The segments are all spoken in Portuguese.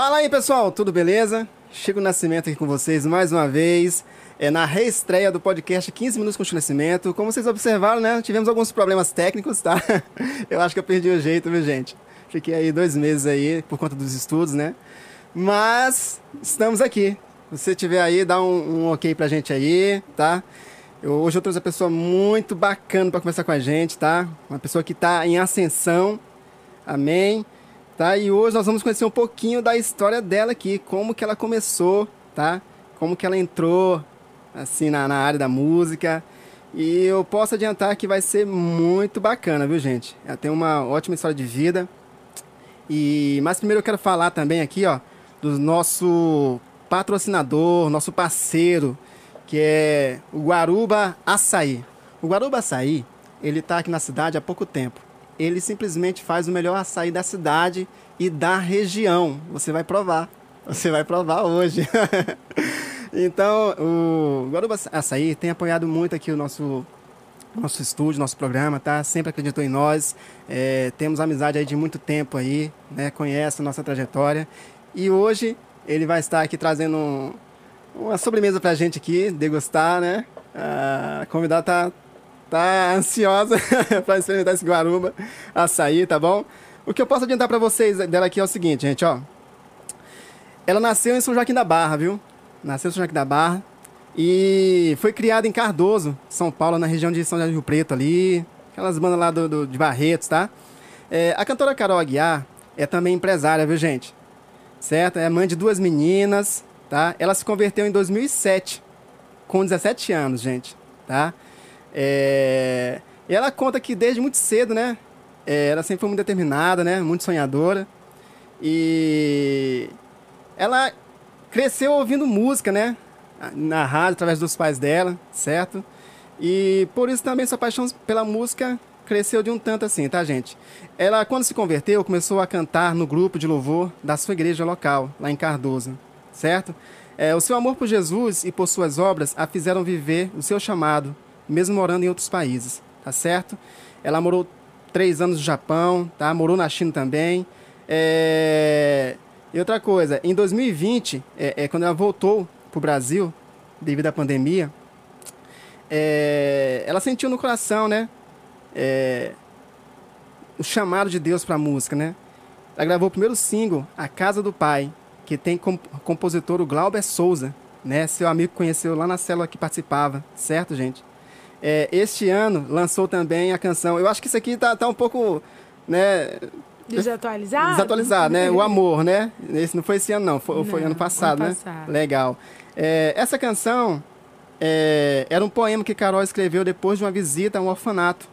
Fala aí pessoal, tudo beleza? Chico Nascimento aqui com vocês mais uma vez, é na reestreia do podcast 15 Minutos com Chico Nascimento. Como vocês observaram, né? Tivemos alguns problemas técnicos, tá? Eu acho que eu perdi o jeito, viu, gente? Fiquei aí dois meses aí por conta dos estudos, né? Mas estamos aqui. Se você tiver aí, dá um, um ok pra gente aí, tá? Eu- hoje eu trouxe uma pessoa muito bacana para conversar com a gente, tá? Uma pessoa que tá em ascensão, amém? Tá? E hoje nós vamos conhecer um pouquinho da história dela aqui, como que ela começou, tá? Como que ela entrou, assim, na, na área da música. E eu posso adiantar que vai ser muito bacana, viu, gente? Ela tem uma ótima história de vida. E mas primeiro eu quero falar também aqui, ó, do nosso patrocinador, nosso parceiro, que é o Guaruba Açaí. O Guaruba Açaí, ele tá aqui na cidade há pouco tempo. Ele simplesmente faz o melhor açaí da cidade e da região. Você vai provar. Você vai provar hoje. então, o Guaruba Açaí tem apoiado muito aqui o nosso nosso estúdio, nosso programa, tá? Sempre acreditou em nós. É, temos amizade aí de muito tempo aí, né? Conhece a nossa trajetória. E hoje ele vai estar aqui trazendo um- uma sobremesa pra gente aqui, degustar, né? A convidada tá, tá ansiosa para experimentar esse guaruba, açaí, tá bom? O que eu posso adiantar pra vocês dela aqui é o seguinte, gente, ó. Ela nasceu em São Joaquim da Barra, viu? Nasceu em São Joaquim da Barra. E foi criada em Cardoso, São Paulo, na região de São José do Rio Preto ali. Aquelas bandas lá do, do- de Barretos, tá? É, a cantora Carol Aguiar é também empresária, viu, gente? Certo? É mãe de duas meninas, tá? Ela se converteu em 2007, com 17 anos, gente, tá? É, E ela conta que desde muito cedo, né? é, ela sempre foi muito determinada, né? Muito sonhadora. E ela cresceu ouvindo música, né? Na rádio, através dos pais dela, certo? E por isso também sua paixão pela música cresceu de um tanto assim, tá, gente? Ela, quando se converteu, começou a cantar no grupo de louvor da sua igreja local, lá em Cardoso, certo? É, o seu amor por Jesus e por suas obras a fizeram viver o seu chamado, mesmo morando em outros países, tá certo? Ela morou três anos no Japão, tá? Morou na China também. É, E outra coisa, em 2020, é, é, quando ela voltou pro Brasil, devido à pandemia, é, ela sentiu no coração, né? é, o chamado de Deus para a música, né? Ela gravou o primeiro single, A Casa do Pai, que tem como compositor o Glauber Souza, né? Seu amigo que conheceu lá na célula que participava, certo, gente? É, este ano lançou também a canção. Eu acho que isso aqui tá, tá um pouco, né? Desatualizado? Desatualizado, né? O amor, né? Esse não foi esse ano, não. Foi, foi Não, ano passado, ano né? passado. Legal. É, essa canção é, era um poema que Carol escreveu depois de uma visita a um orfanato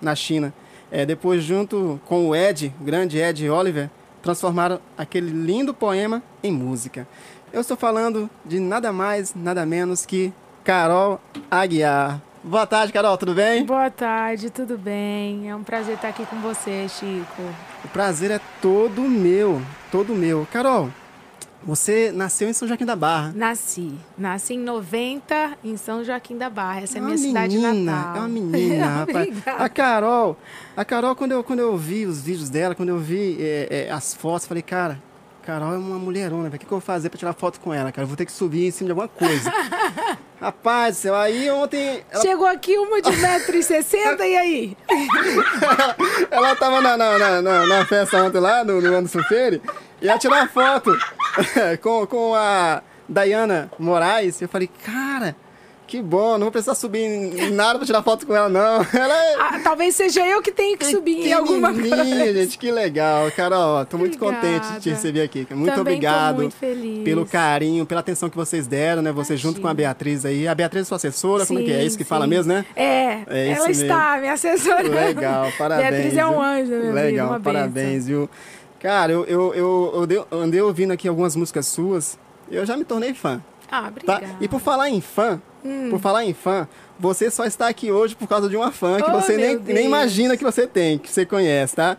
na China. É, depois, junto com o Ed, o grande Ed Oliver, transformaram aquele lindo poema em música. Eu estou falando de nada mais, nada menos que Carol Aguiar. Boa tarde, Carol, tudo bem? Boa tarde, tudo bem? É um prazer estar aqui com você, Chico. O prazer é todo meu, todo meu. Carol, você nasceu em São Joaquim da Barra. Nasci. Nasci em 90 em São Joaquim da Barra. Essa é a minha uma cidade menina, natal. É uma menina, rapaz. A Carol, a Carol, quando eu, quando eu vi os vídeos dela, quando eu vi é, é, as fotos, falei, cara, Carol é uma mulherona. O que, que eu vou fazer pra tirar foto com ela, cara? Eu vou ter que subir em cima de alguma coisa. Rapaz do céu, aí ontem ela, Chegou aqui uma de 1,60m, e aí? ela tava na, na, na, na- festa ontem lá, no, no Anderson Freire, e ela tirou uma foto com, com a Dayana Moraes. Eu falei, cara, Que bom, não vou precisar subir em nada pra tirar foto com ela, não. Ela é. Ah, talvez seja eu que tenho que subir em alguma coisa. gente, que legal. Carol, tô muito Obrigada. contente de te receber aqui. Muito Também obrigado muito feliz. pelo carinho, pela atenção que vocês deram, né? Você junto com a Beatriz aí. A Beatriz é sua assessora, como é que é? É isso que Sim, fala sim. mesmo, né? É, É ela está me assessorando. Legal, parabéns. Beatriz é um anjo, meu Legal, parabéns, viu? Cara, eu, eu, eu, eu dei- eu andei ouvindo aqui algumas músicas suas e eu já me tornei fã. Ah, Tá? obrigada. E por falar em fã, Hum. por falar em fã, você só está aqui hoje por causa de uma fã que Oh, você nem, nem imagina que você tem, que você conhece, tá?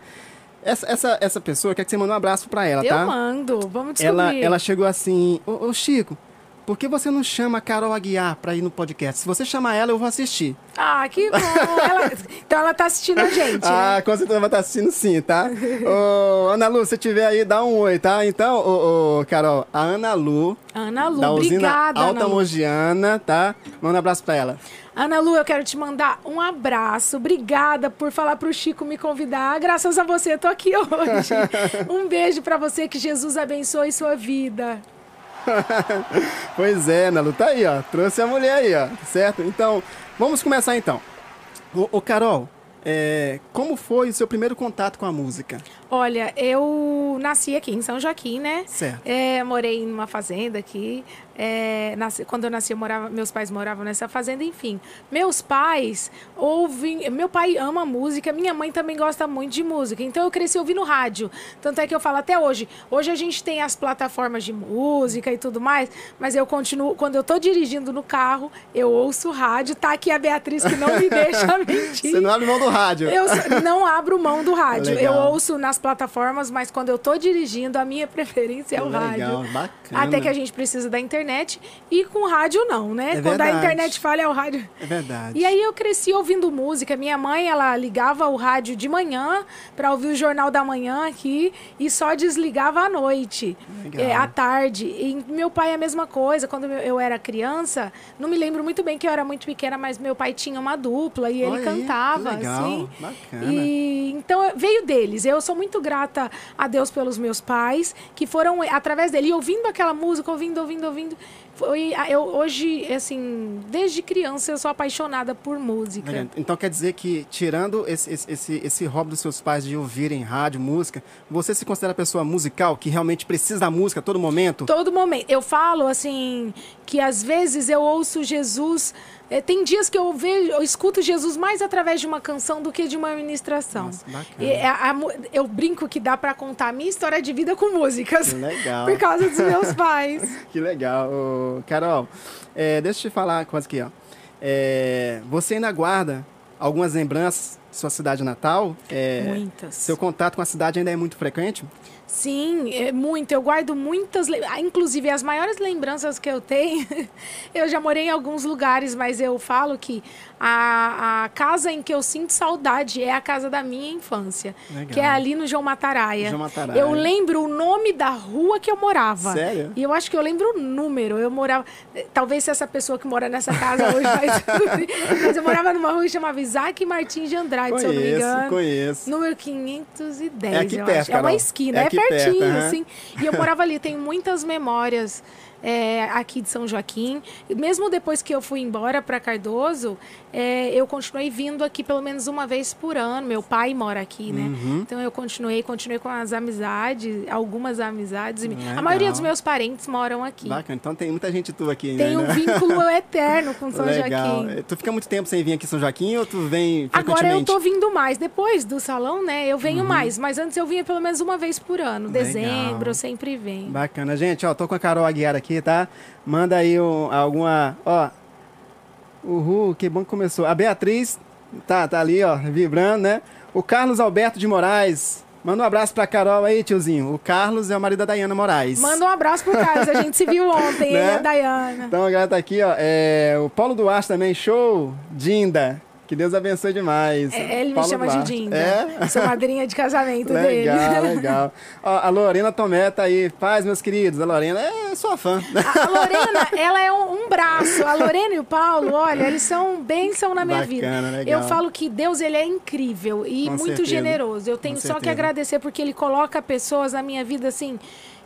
Essa, essa, essa pessoa quer que você mande um abraço pra ela, Eu tá? mando, vamos descobrir. Ela, ela chegou assim, ô, ô, Chico, por que você não chama a Carol Aguiar pra ir no podcast? Se você chamar ela, eu vou assistir. Ah, que bom. Ela- Então ela tá assistindo a gente. Ah, né? com certeza vai estar assistindo sim, tá? ô, Ana Lu, se tiver aí, dá um oi, tá? Então, ô, ô, Carol, a Ana Lu, Ana Lu, da usina obrigada, Alta Ana. Mogiana, tá? Manda um abraço pra ela. Ana Lu, eu quero te mandar um abraço. Obrigada por falar pro Chico me convidar. Graças a você, eu tô aqui hoje. um beijo pra você, que Jesus abençoe sua vida. Pois é, Ana Lu, tá aí, ó. Trouxe a mulher aí, ó. Certo? Então, vamos começar então. Ô, ô, Carol, é, como foi o seu primeiro contato com a música? Olha, eu nasci aqui em São Joaquim, né? Certo. É, morei numa fazenda aqui. É, nasci- quando eu nasci, eu morava, meus pais moravam nessa fazenda, enfim. Meus pais ouvem. Meu pai ama música, minha mãe também gosta muito de música. Então eu cresci ouvindo rádio. Tanto é que eu falo até hoje. Hoje a gente tem as plataformas de música e tudo mais, mas eu continuo. Quando eu tô dirigindo no carro, eu ouço rádio. Tá aqui a Beatriz que não me deixa mentir. Você não abre mão do rádio. Eu não abro mão do rádio. Legal. Eu ouço nas plataformas, mas quando eu tô dirigindo, a minha preferência é o Legal, rádio. bacana. Até que a gente precisa da internet. E com rádio, não, né? É quando a verdade. internet falha, é o rádio. É verdade. E aí eu cresci ouvindo música. Minha mãe, ela ligava o rádio de manhã para ouvir o jornal da manhã aqui e só desligava à noite, Legal. é, à tarde. E meu pai é a mesma coisa. Quando eu- era criança, não me lembro muito bem que eu era muito pequena, mas meu pai tinha uma dupla e ele Olha cantava, legal, assim. bacana. E então veio deles. Eu sou muito grata a Deus pelos meus pais que foram através dele ouvindo aquela música, ouvindo, ouvindo, ouvindo. Foi, eu hoje, assim, desde criança eu sou apaixonada por música. Então quer dizer que, tirando esse, esse, esse, esse hobby dos seus pais de ouvirem rádio, música, você se considera pessoa musical, que realmente precisa da música a todo momento? Todo momento. Eu falo assim que às vezes eu ouço Jesus. Eh, tem dias que eu vejo, eu escuto Jesus mais através de uma canção do que de uma ministração. Nossa, bacana. E é a mu- eu brinco que dá pra contar a minha história de vida com músicas. Que legal. Por causa dos meus pais. Que legal. Ô, Carol, é, deixa eu te falar coisa aqui, ó. É, você ainda guarda algumas lembranças de sua cidade natal? É, Muitas. Seu contato com a cidade ainda é muito frequente? Sim, é muito. Eu guardo muitas. ah, Inclusive, as maiores lembranças que eu tenho. eu já morei em alguns lugares, mas eu falo que a, a casa em que eu sinto saudade é a casa da minha infância. Legal. Que é ali no João Mataraia. João Mataraia. Eu lembro o nome da rua que eu morava. Sério? E eu acho que eu lembro o número. Eu morava. Talvez se essa pessoa que mora nessa casa hoje vai. mas eu morava numa rua que chamava Isaac Martins de Andrade, se eu não me Conheço, engano. conheço. Número 510, É aqui eu perto, acho. É uma esquina, É é, aqui perto, pertinho, aham. assim. E eu morava ali, tenho muitas memórias é, aqui de São Joaquim. E mesmo depois que eu fui embora para Cardoso, é, eu continuei vindo aqui pelo menos uma vez por ano. Meu pai mora aqui, né? Uhum. Então eu continuei, continuei com as amizades, algumas amizades. Legal. A maioria dos meus parentes moram aqui. Bacana. Então tem muita gente tua aqui ainda, Tem um né? vínculo eterno com São Legal. Joaquim. Tu fica muito tempo sem vir aqui em São Joaquim ou tu vem Agora eu tô vindo mais. Depois do salão, né? Eu Uhum. venho mais. Mas antes eu vinha pelo menos uma vez por ano. Legal. Dezembro, eu sempre venho. Bacana, gente, ó, tô com a Carol Aguiar aqui, tá? Manda aí um- alguma, ó, uhul, que bom que começou. A Beatriz tá, tá ali, ó, vibrando, né? O Carlos Alberto de Moraes, manda um abraço pra Carol aí, tiozinho. O Carlos é o marido da Dayana Moraes. Manda um abraço pro Carlos. A gente se viu ontem, ele Né? e a Dayana. Então a galera tá aqui, ó, é, o Paulo Duarte também, show, Dinda. Que Deus abençoe demais. É, ele me Paulo chama de Duarte. Dinda. É? Sou madrinha de casamento dele. Legal, legal. A Lorena Tomé tá aí. Paz, meus queridos. A Lorena é sua fã. A a Lorena, ela é um, um braço. A Lorena e o Paulo, olha, eles são bênção na minha Bacana, vida. legal. Eu falo que Deus, ele é incrível e Com muito certeza. generoso. Eu tenho Com só que certeza. agradecer porque ele coloca pessoas na minha vida assim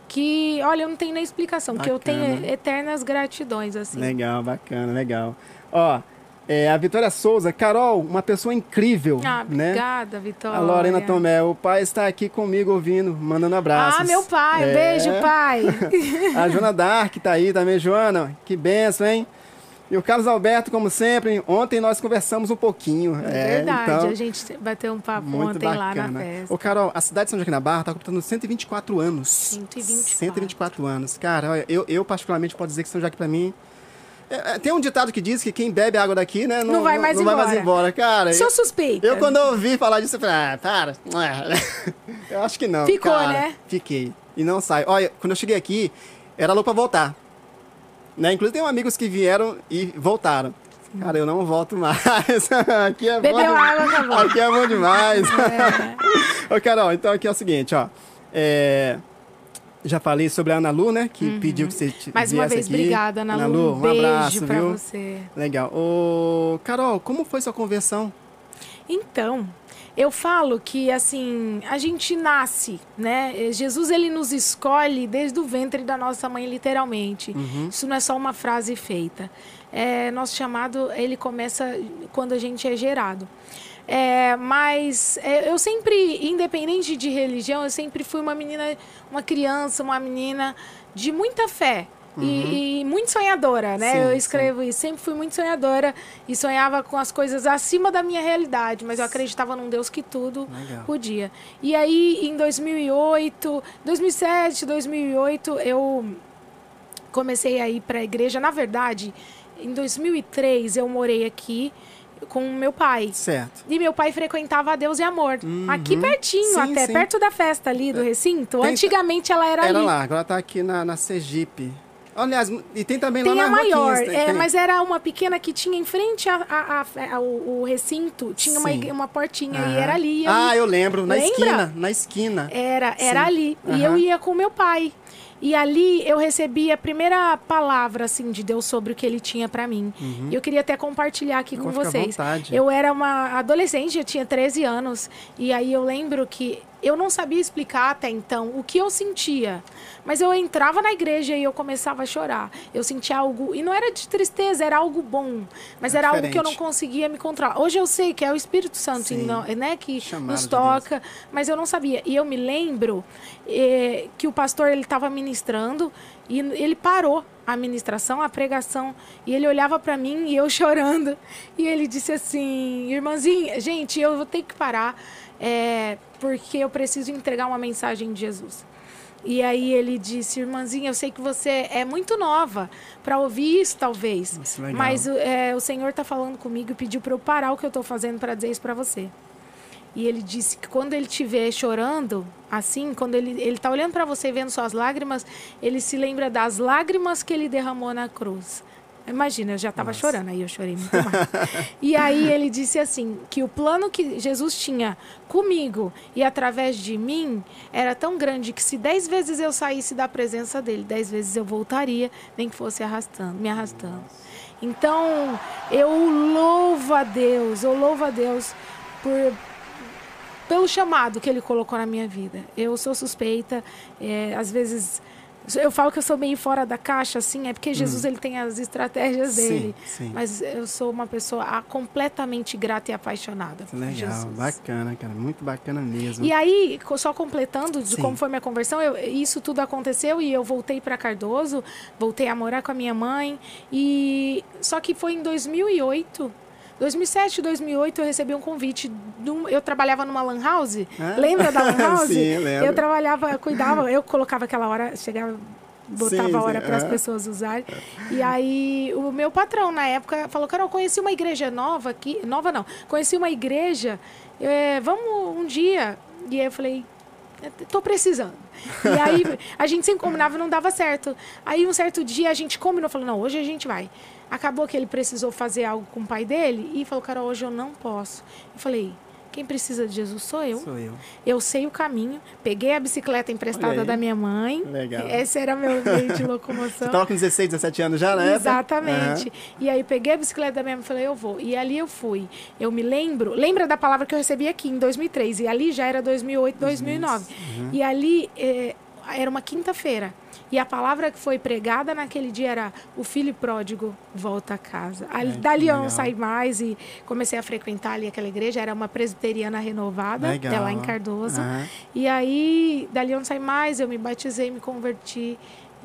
que, olha, eu não tenho nem explicação, que eu tenho Bacana. eternas gratidões, assim. Legal, bacana, legal. Ó, é, a Vitória Souza, Carol, uma pessoa incrível, Ah, né? obrigada, Vitória. A Lorena Tomé, o pai está aqui comigo ouvindo, mandando abraços. Ah, meu pai, É. beijo, pai. A Joana Dark tá aí também, Joana. Que benção, hein? E o Carlos Alberto, como sempre, ontem nós conversamos um pouquinho. É verdade, então, a gente bateu um papo ontem lá bacana. na festa. Ô, Carol, a cidade de São Joaquim da Barra tá completando 124 anos. 124. 124 anos. Cara, olha, eu, eu particularmente posso dizer que São Joaquim pra mim... é, é, tem um ditado que diz que quem bebe água daqui, né? Não, Não vai mais não vai mais embora. embora. Cara, Sou suspeita. eu quando ouvi falar disso, eu falei, ah, para. Eu acho que não. Ficou, cara. né? Fiquei. E não sai. Olha, quando eu cheguei aqui, era louco pra voltar. Né? Inclusive, tem amigos que vieram e voltaram. Cara, eu não volto mais. aqui é bom Bebeu demais. água. Aqui é bom demais. É. Ô, Carol, então aqui é o seguinte, ó. É, Já falei sobre a Ana Lu, né? Que pediu que você te Uhum. Mais uma vez, aqui. obrigada, Ana Ana Lu. Lu, Um um beijo abraço, pra viu? você. Legal. Ô, Carol, como foi sua conversão? Então, eu falo que assim, a gente nasce, né? Eh, Jesus ele nos escolhe desde o ventre da nossa mãe, literalmente. Uhum. Isso não é só uma frase feita. É, nosso chamado, ele começa quando a gente é gerado. É, mas é, eu sempre, independente de religião, eu sempre fui uma menina, uma criança, uma menina de muita fé. E, e muito sonhadora, né? Uhum. Sim, eu sim. escrevo isso. Sempre fui muito sonhadora e sonhava com as coisas acima da minha realidade, mas eu acreditava num Deus que tudo Legal. podia. E aí, em 2008, 2007, 2008, eu comecei a ir para a igreja. Na verdade, em 2003 eu morei aqui com meu pai. Certo. E meu pai frequentava a Deus e Amor. Aqui pertinho, Uhum. Sim, até sim. perto da festa ali do recinto. Tem- Antigamente ela era, Era ali. lá, agora tá aqui na, na Sergipe. Aliás, e tem também Tem lá a maior, 15, é, tem- mas era uma pequena que tinha em frente a, a- a- a- o, o recinto, tinha uma, Sim. uma portinha e Aham. era ali. e Ah, eu lembro, na Lembra? esquina, na esquina. Era, era Sim. ali. E Aham. eu ia com meu pai. E ali eu recebi a primeira palavra assim de Deus sobre o que ele tinha pra mim. E eu queria até compartilhar aqui com vocês. Eu era uma adolescente, eu tinha 13 anos, e aí eu lembro que eu não sabia explicar até então o que eu sentia. Mas eu entrava na igreja e eu começava a chorar. Eu sentia algo, e não era de tristeza, era algo bom, mas É era algo que eu não diferente. conseguia me controlar. Hoje eu sei que é o Espírito Santo, Sim. não- né, que Chamado nos de toca, mas eu não sabia. E eu me lembro eh, que o pastor ele estava ministrando e ele parou a ministração, a pregação, e ele olhava para mim e eu chorando. E ele disse assim: "Irmãzinha, gente, eu vou ter que parar eh, porque eu preciso entregar uma mensagem de Jesus." E aí ele disse, irmãzinha, eu sei que você é muito nova para ouvir isso, talvez. Nossa. Mas é, o Senhor está falando comigo e pediu para eu parar o que eu estou fazendo para dizer isso para você. E ele disse que quando ele te vê chorando, assim, quando ele ele tá olhando para você e vendo suas lágrimas, ele se lembra das lágrimas que ele derramou na cruz. Imagina, eu já estava chorando, aí eu chorei muito mais. e aí ele disse assim, que o plano que Jesus tinha comigo e através de mim era tão grande que se dez vezes eu saísse da presença dele, dez vezes eu voltaria, nem que fosse arrastando, me arrastando. Então, eu louvo a Deus, eu louvo a Deus por pelo chamado que ele colocou na minha vida. Eu sou suspeita, é, às vezes eu falo que eu sou meio fora da caixa, assim, é porque Jesus ele tem as estratégias Hum. Sim, dele. sim. Mas eu sou uma pessoa completamente grata e apaixonada por Legal, Jesus. bacana, cara. Muito bacana mesmo. E aí, só completando de Sim. como foi minha conversão, eu- isso tudo aconteceu e eu voltei para Cardoso, voltei a morar com a minha mãe e só que foi em 2008 2007, 2008, eu recebi um convite. um- eu trabalhava numa lan house. Ah, Lembra da lan house? sim, lembro. Eu trabalhava, eu cuidava, eu colocava aquela hora, chegava, botava Sim, a hora para as pessoas usarem. E aí, o meu patrão, na época, falou: Carol, conheci uma igreja nova aqui. Nova não, conheci uma igreja, eh, vamos um dia. E aí eu falei: tô precisando. E aí a gente sempre combinava e não dava certo. Aí um certo dia a gente combinou, falou, não, hoje a gente vai. Acabou que ele precisou fazer algo com o pai dele e falou, cara, hoje eu não posso. Eu falei, quem precisa de Jesus sou eu. Sou eu. Eu sei o caminho. Peguei a bicicleta emprestada da minha mãe. Legal. Esse era meu meio de locomoção. Você tava com 16, 17 anos já, né? Exatamente. E aí peguei a bicicleta da minha mãe e falei, eu vou. E ali eu fui. Eu me lembro, lembra da palavra que eu recebi aqui em 2003, e ali já era 2008, 2009. Uhum. E ali, eh, era uma quinta-feira. E a palavra que foi pregada naquele dia era o filho pródigo volta a casa. Que dali eu não saí mais e comecei a frequentar ali aquela igreja. Era uma presbiteriana renovada, Legal. até lá em Cardoso. Aham. E aí, dali eu não saí mais, eu me batizei, me converti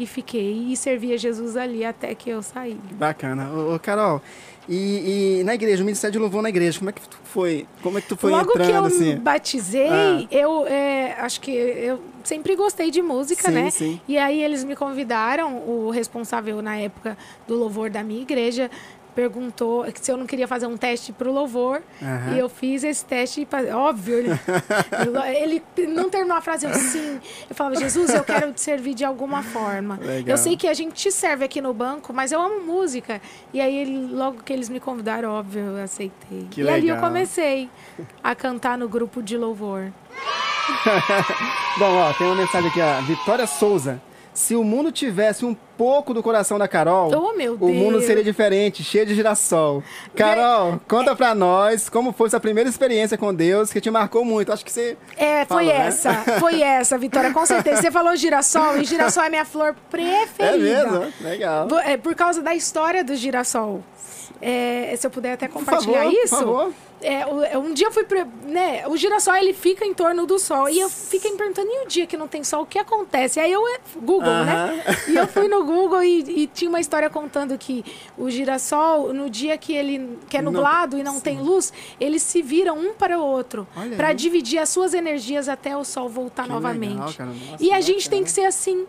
e fiquei. E servi a Jesus ali até que eu saí. Bacana. Ô, Carol, e, e na igreja, o Ministério de Louvor na igreja, como é que tu foi? Como é que tu foi Logo entrando que eu assim? me batizei, Ah. eu é, acho que eu sempre gostei de música, Sim, né? sim. E aí eles me convidaram, o responsável na época do louvor da minha igreja perguntou se eu não queria fazer um teste pro louvor. Aham. E eu fiz esse teste, óbvio, ele, ele não terminou a frase, eu sim. Eu falava, Jesus, eu quero te servir de alguma forma. Legal. Eu sei que a gente te serve aqui no banco, mas eu amo música. E aí, ele, logo que eles me convidaram, óbvio, eu aceitei. Que e ali eu legal. comecei a cantar no grupo de louvor. Bom, ó, tem uma mensagem aqui, ó. Vitória Souza. Se o mundo tivesse um pouco do coração da Carol, Oh, o mundo Deus. seria diferente, cheio de girassol. Carol, conta pra nós como foi sua primeira experiência com Deus que te marcou muito. Acho que você. É, foi Falou, né? essa, foi essa, Vitória, com certeza. Você falou girassol, e girassol é minha flor preferida. É mesmo? Legal. É por causa da história do girassol. É, se eu puder até compartilhar favor, por isso. favor. É, é, um dia eu fui. Pre... Né, o girassol ele fica em torno do sol. E eu fiquei me perguntando, e o dia que não tem sol, o que acontece? Aí eu. é, Google, né? E eu fui no Google e, e tinha uma história contando que o girassol, no dia que ele que é Não- nublado e não tem luz, eles se viram um para o outro para dividir as suas energias até o sol voltar Que novamente. legal, cara. Nossa, e a gente bacana. tem que ser assim.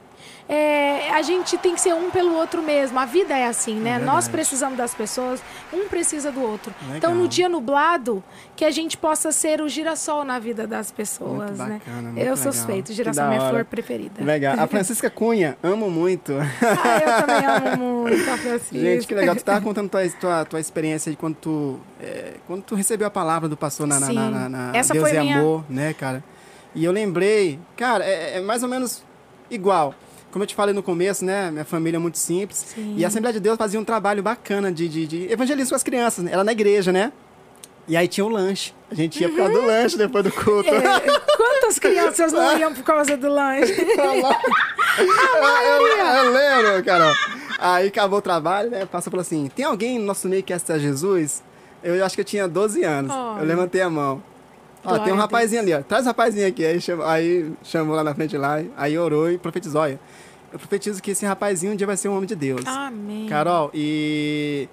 É, a gente tem que ser um pelo outro mesmo. A vida é assim, né? verdade. Nós precisamos das pessoas, um precisa do outro. Legal. Então, no dia nublado, que a gente possa ser o girassol na vida das pessoas, né? bacana, muito Eu legal. suspeito, girassol é minha flor preferida. Legal. A Francisca Cunha, amo muito. Ah, eu também amo muito a Francisca. Gente, que legal. Tu tava contando tua, tua, tua experiência de quando tu, é, quando tu recebeu a palavra do pastor na, na, na- na Essa Deus foi e minha- Amor, né, cara? E eu lembrei, cara, é, é mais ou menos igual. Como eu te falei no começo, né? Minha família é muito simples. Sim. E a Assembleia de Deus fazia um trabalho bacana de, de, de evangelismo com as crianças. Né? Era na igreja, né? E aí tinha o lanche. A gente ia por causa do lanche depois do culto. É, quantas crianças não iam por causa do lanche? eu, eu, eu lembro, Carol. Aí acabou o trabalho, né? Passou falou assim: tem alguém no nosso meio que aceitar Jesus? Eu acho que eu tinha 12 anos. Olha. Eu levantei a mão. Ó, tem um rapazinho ali, ó. Traz o rapazinho aqui. Aí chamou, aí chamou lá na frente lá, aí orou e profetizou. Olha, eu profetizo que esse rapazinho um dia vai ser um homem de Deus. Amém. Carol, e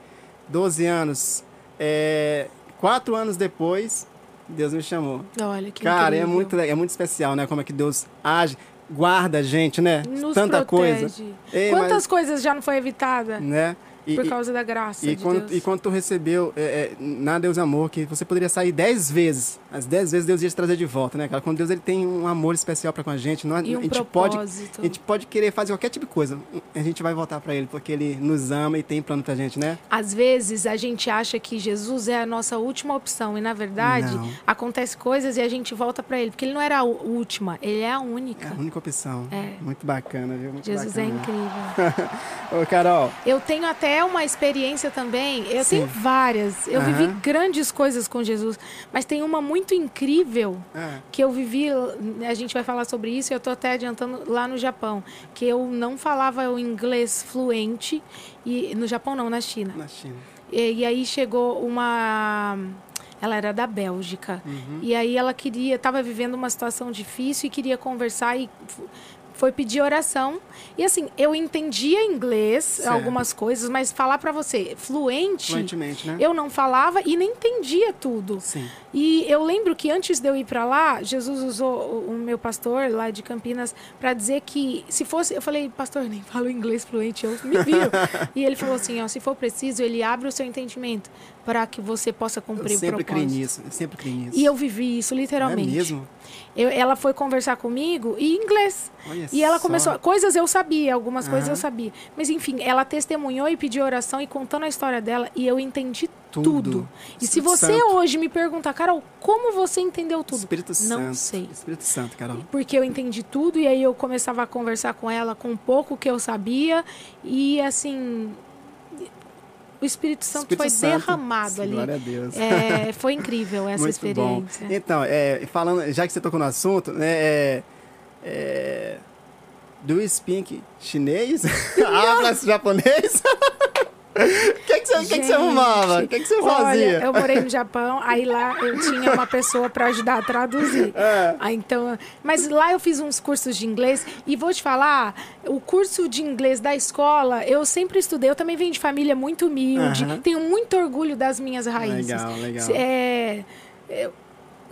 12 anos, é, quatro anos depois, Deus me chamou. Olha que Cara, é incrível. muito, le- é muito especial, né? Como é que Deus age, guarda a gente, né? Nos Tanta protege. coisa. Ei, Quantas mas- coisas já não foi evitada Né? E, por causa da graça e de quando, Deus? e quando tu recebeu é, é, na Deus Amor, que você poderia sair dez vezes, as dez vezes Deus ia te trazer de volta, né, cara? Quando Deus ele tem um amor especial para com a gente, não, E um a, gente pode, a gente pode querer fazer qualquer tipo de coisa, a gente vai voltar para Ele, porque Ele nos ama e tem plano pra gente, né? Às vezes a gente acha que Jesus é a nossa última opção e na verdade Não. acontece coisas e a gente volta pra ele, porque ele não era a última, ele é a É única. a única opção. É. Muito bacana, viu? Muito Jesus é bacana. incrível. Ô, Carol, Eu tenho até uma experiência também, eu Sim. tenho várias. Eu vivi Aham. grandes coisas com Jesus, mas tem uma muito incrível ah, que eu vivi, a gente vai falar sobre isso, e eu tô até adiantando lá no Japão, que eu não falava o inglês fluente e no Japão não, na China. na China. E, e aí chegou uma. Ela era da Bélgica. E aí ela queria, estava vivendo uma situação difícil e queria conversar e foi pedir oração. E assim, eu entendia inglês, Certo. algumas coisas, mas falar para você, fluente, Fluentemente, né? eu não falava e nem entendia tudo. Sim. E eu lembro que antes de eu ir para lá, Jesus usou o, meu pastor lá de Campinas para dizer que se fosse, eu falei, pastor, eu nem falo inglês fluente, eu me viro. e ele falou assim, ó, se for preciso, ele abre o seu entendimento para que você possa Eu cumprir o sempre criei propósito. nisso, eu sempre criei nisso. E eu vivi isso literalmente. É mesmo? Eu- ela foi conversar comigo em inglês. Olha E ela só. começou. Coisas eu sabia, algumas coisas Aham. eu sabia. Mas enfim, ela testemunhou e pediu oração e contando a história dela. E eu entendi Tudo. tudo. E se você Santo. hoje me perguntar, Carol, como você entendeu tudo? Espírito Não Santo. sei. Espírito Santo, Carol. Porque eu entendi tudo e aí eu começava a conversar com ela com um pouco que eu sabia. E assim. O Espírito Santo Espírito foi Santo. derramado ali. Glória a Deus. É, foi incrível essa Muito experiência. bom. Então, é, falando, já que você tocou no assunto, né, é, é, Do speak chinês? Habla japonês? O que, que, você, que, que você arrumava? O que, que você fazia? Olha, eu morei no Japão, aí lá eu tinha uma pessoa para ajudar a traduzir. É. Aí, então, mas lá eu fiz uns cursos de inglês e vou te falar, o curso de inglês da escola, eu sempre estudei, eu também venho de família muito humilde, tenho muito orgulho das minhas raízes. Legal, legal. É, eu-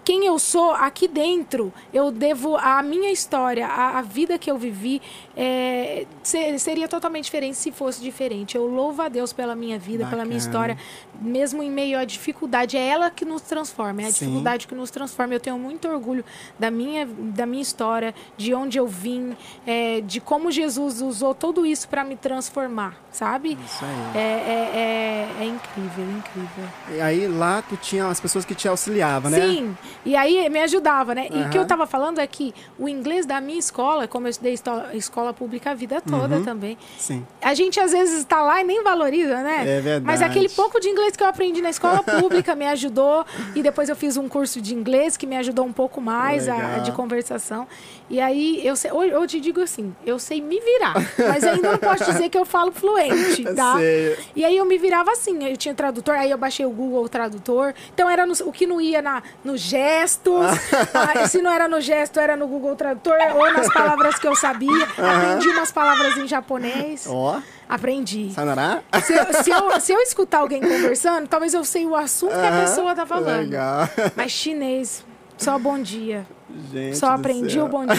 quem eu sou aqui dentro, eu devo a minha história, a, a vida que eu vivi, é, ser- seria totalmente diferente se fosse diferente. Eu louvo a Deus pela minha vida, pela minha Bacana. história, mesmo em meio à dificuldade. É ela que nos transforma, é a Sim. dificuldade que nos transforma. Eu tenho muito orgulho da minha, da minha história, de onde eu vim, é, de como Jesus usou tudo isso para me transformar, sabe? Isso aí. É, é, é, é incrível, incrível. E aí lá tu tinha as pessoas que te auxiliavam, né? Sim, e aí me ajudava, né? E o que eu Aham. tava falando é que o inglês da minha escola, como eu estudei esto- escola pública a vida toda também, Sim. a gente às vezes está lá e nem valoriza, né? É verdade. Mas aquele pouco de inglês que eu aprendi na escola pública me ajudou. E depois eu fiz um curso de inglês que me ajudou um pouco mais a, de conversação. E aí eu, sei, hoje eu te digo assim, eu sei me virar, mas ainda não posso dizer que eu falo fluente, tá? sei. E aí eu me virava assim, eu tinha tradutor, aí eu baixei o Google Tradutor. Então era no- o que não ia na, nos gestos, ah, se não era no gesto, era no Google Tradutor, ou nas palavras que eu sabia. Aprendi umas palavras em japonês. Ó, Aprendi. Sanará? Se eu, se, eu, se eu escutar alguém conversando, talvez eu sei o assunto que a pessoa tá falando. Legal. Mas chinês, só bom dia. Gente Só aprendi céu. o bom dia.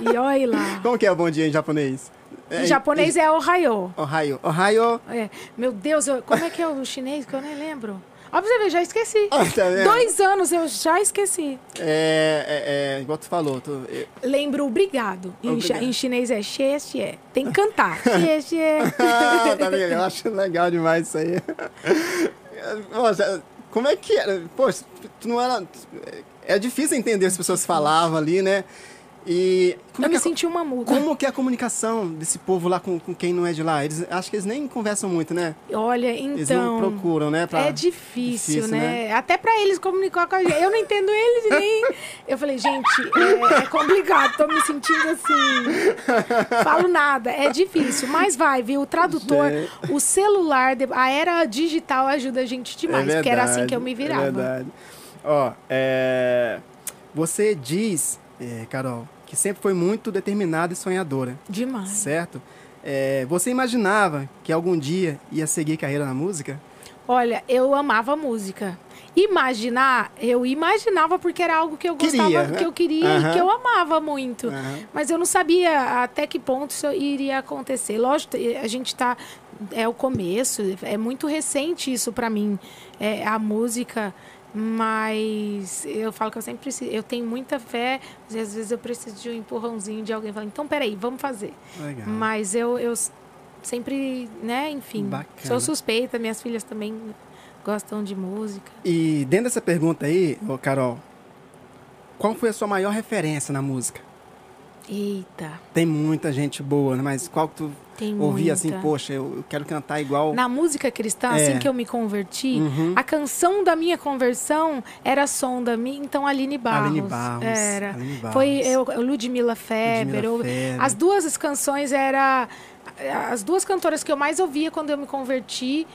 E olha lá. Como que é bom dia em japonês? Em japonês é Ohio. Ohio. Ohio. É. Meu Deus, eu- como é que é o chinês que eu nem lembro? Ó, pra você ver, já esqueci. Ah, tá? Dois anos eu já esqueci. É, é, é, igual tu falou. Tu, é- Lembro obrigado. Em, Obrigado. cha- em chinês é xie, xie. Tem que cantar. Xie, xie. Ah, tá vendo? Eu acho legal demais isso aí. Como é que era? Poxa, tu não era. É difícil entender as pessoas falavam ali, né? E. Como Eu é me a- senti uma muda. Como que é a comunicação desse povo lá com, com quem não é de lá? Eles, acho que eles nem conversam muito, né? Olha, Eles não então. procuram, né? pra- É difícil, Difícil, né? Até pra eles comunicar com a gente. Eu não entendo eles nem. Eu falei, gente, é, é complicado, tô me sentindo assim. Falo nada, é difícil. Mas vai, viu? O tradutor, Gente. o celular, a era digital ajuda a gente demais. é porque era assim verdade, que eu me É virava. verdade. Ó, é, você diz, é, Carol, que sempre foi muito determinada e sonhadora, demais. certo? É, você imaginava que algum dia ia seguir carreira na música? Olha, eu amava música. Imaginar, eu imaginava porque era algo que eu Queria, gostava, né? que eu queria Aham. e que eu amava muito. Aham. Mas eu não sabia até que ponto isso iria acontecer. Lógico, a gente tá é o começo, é muito recente isso pra mim, é, a música, mas eu falo que eu sempre preciso, eu tenho muita fé, às vezes eu preciso de um empurrãozinho de alguém falando, então peraí, vamos fazer. Legal. Mas eu, eu sempre, né, enfim, Bacana. sou suspeita, minhas filhas também gostam de música. E dentro dessa pergunta aí, ô Carol, qual foi a sua maior referência na música? Eita, Tem muita gente boa, né? mas qual que tu tem ouvia muita. assim, poxa, eu quero cantar igual... Na música cristã, É. assim que eu me converti, Uhum. a canção da minha conversão era som da minha, então Aline Barros. Aline Barros, Era. Aline Barros. Foi eu, Ludmilla Feber. eu- Feber. as duas canções era as duas cantoras que eu mais ouvia quando eu me converti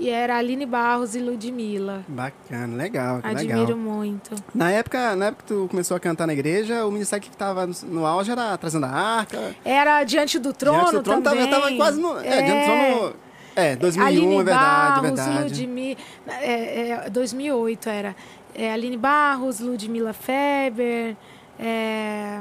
e era Aline Barros e Ludmilla. Bacana, legal, Admiro legal. muito. Na época, na época que tu começou a cantar na igreja, o ministério que estava no, no auge era trazendo a arca. Era Diante do Trono Diante do trono tava, também. tava quase no. É, Diante do trono. É, 2001, Aline é verdade, é Barros, verdade. Ludmi, é, é, 2008 era. É, Aline Barros, Ludmilla Feber, é,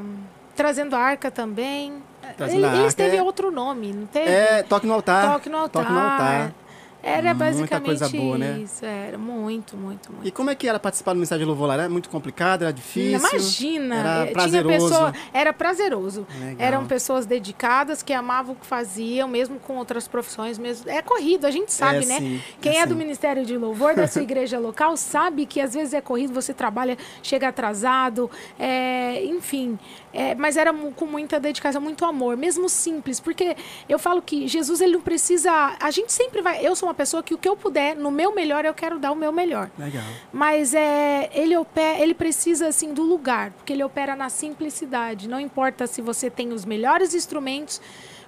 Trazendo a Arca também. Trazendo a Eles Arca, teve é. outro nome, não teve? É, toque no altar. Toque no altar. Toque no altar. Era Muita basicamente coisa boa, né? isso. Era muito, muito, muito. E como é que era participar do ministério de louvor lá? Era muito complicado, era difícil? Imagina, Era eh, tinha prazeroso. pessoa, era prazeroso. Legal. Eram pessoas dedicadas que amavam o que faziam, mesmo com outras profissões, mesmo. É corrido, a gente sabe, É, né? sim, Quem é é, do. Ministério de Louvor da sua igreja local sabe que às vezes é corrido, você trabalha, chega atrasado, é, enfim. É, mas era com muita dedicação, muito amor, mesmo simples, porque eu falo que Jesus ele não precisa. A gente sempre vai. Eu sou uma pessoa que o que eu puder, no meu melhor, eu quero dar o meu melhor. Legal. Mas é, ele, opera, ele precisa assim do lugar, porque ele opera na simplicidade. Não importa se você tem os melhores instrumentos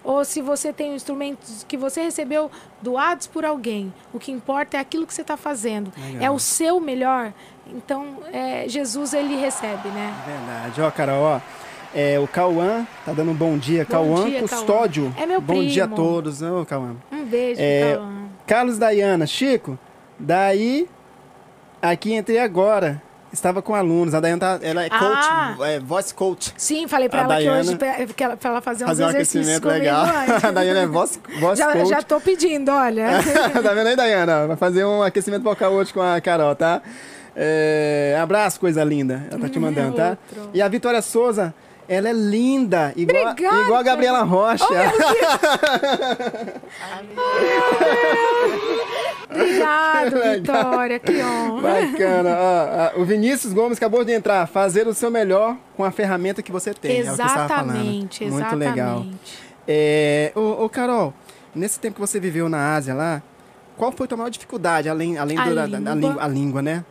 ou se você tem instrumentos que você recebeu doados por alguém. O que importa é aquilo que você está fazendo. Legal. É o seu melhor. Então, é, Jesus ele recebe, né? É verdade. Ó, Carol, ó. É, o Cauã tá dando um bom dia. Cauã Custódio. Cauã. É meu Bom dia a primo. todos. Ô, Cauã. Um beijo, É, Cauã. Carlos Dayana, Chico, daí aqui entrei agora. Estava com alunos. A Dayana tá, ela é Ah. coach, é voice coach. Sim, falei pra a ela Dayana- que hoje pra, ela, pra ela fazer uns Fazer um exercícios legal. a Dayana é voice, voice já, coach. já tô pedindo, olha. tá vendo aí, Dayana? Vai fazer um aquecimento vocal hoje com a Carol, tá? É, abraço, coisa linda. Ela tá te mandando, tá? E a Vitória Souza, ela é linda, igual, a- igual a Gabriela Rocha. Obrigado, Legal. Vitória, que honra. Bacana. Ó, ó, o Vinícius Gomes acabou de entrar. Fazer o seu melhor com a ferramenta que você tem. é o que. Exatamente, Muito exatamente. legal. É, ô, ô, Carol, nesse tempo que você viveu na Ásia lá, qual foi a tua maior dificuldade, além, além A do- da, da- da língua. língua, a língua, né?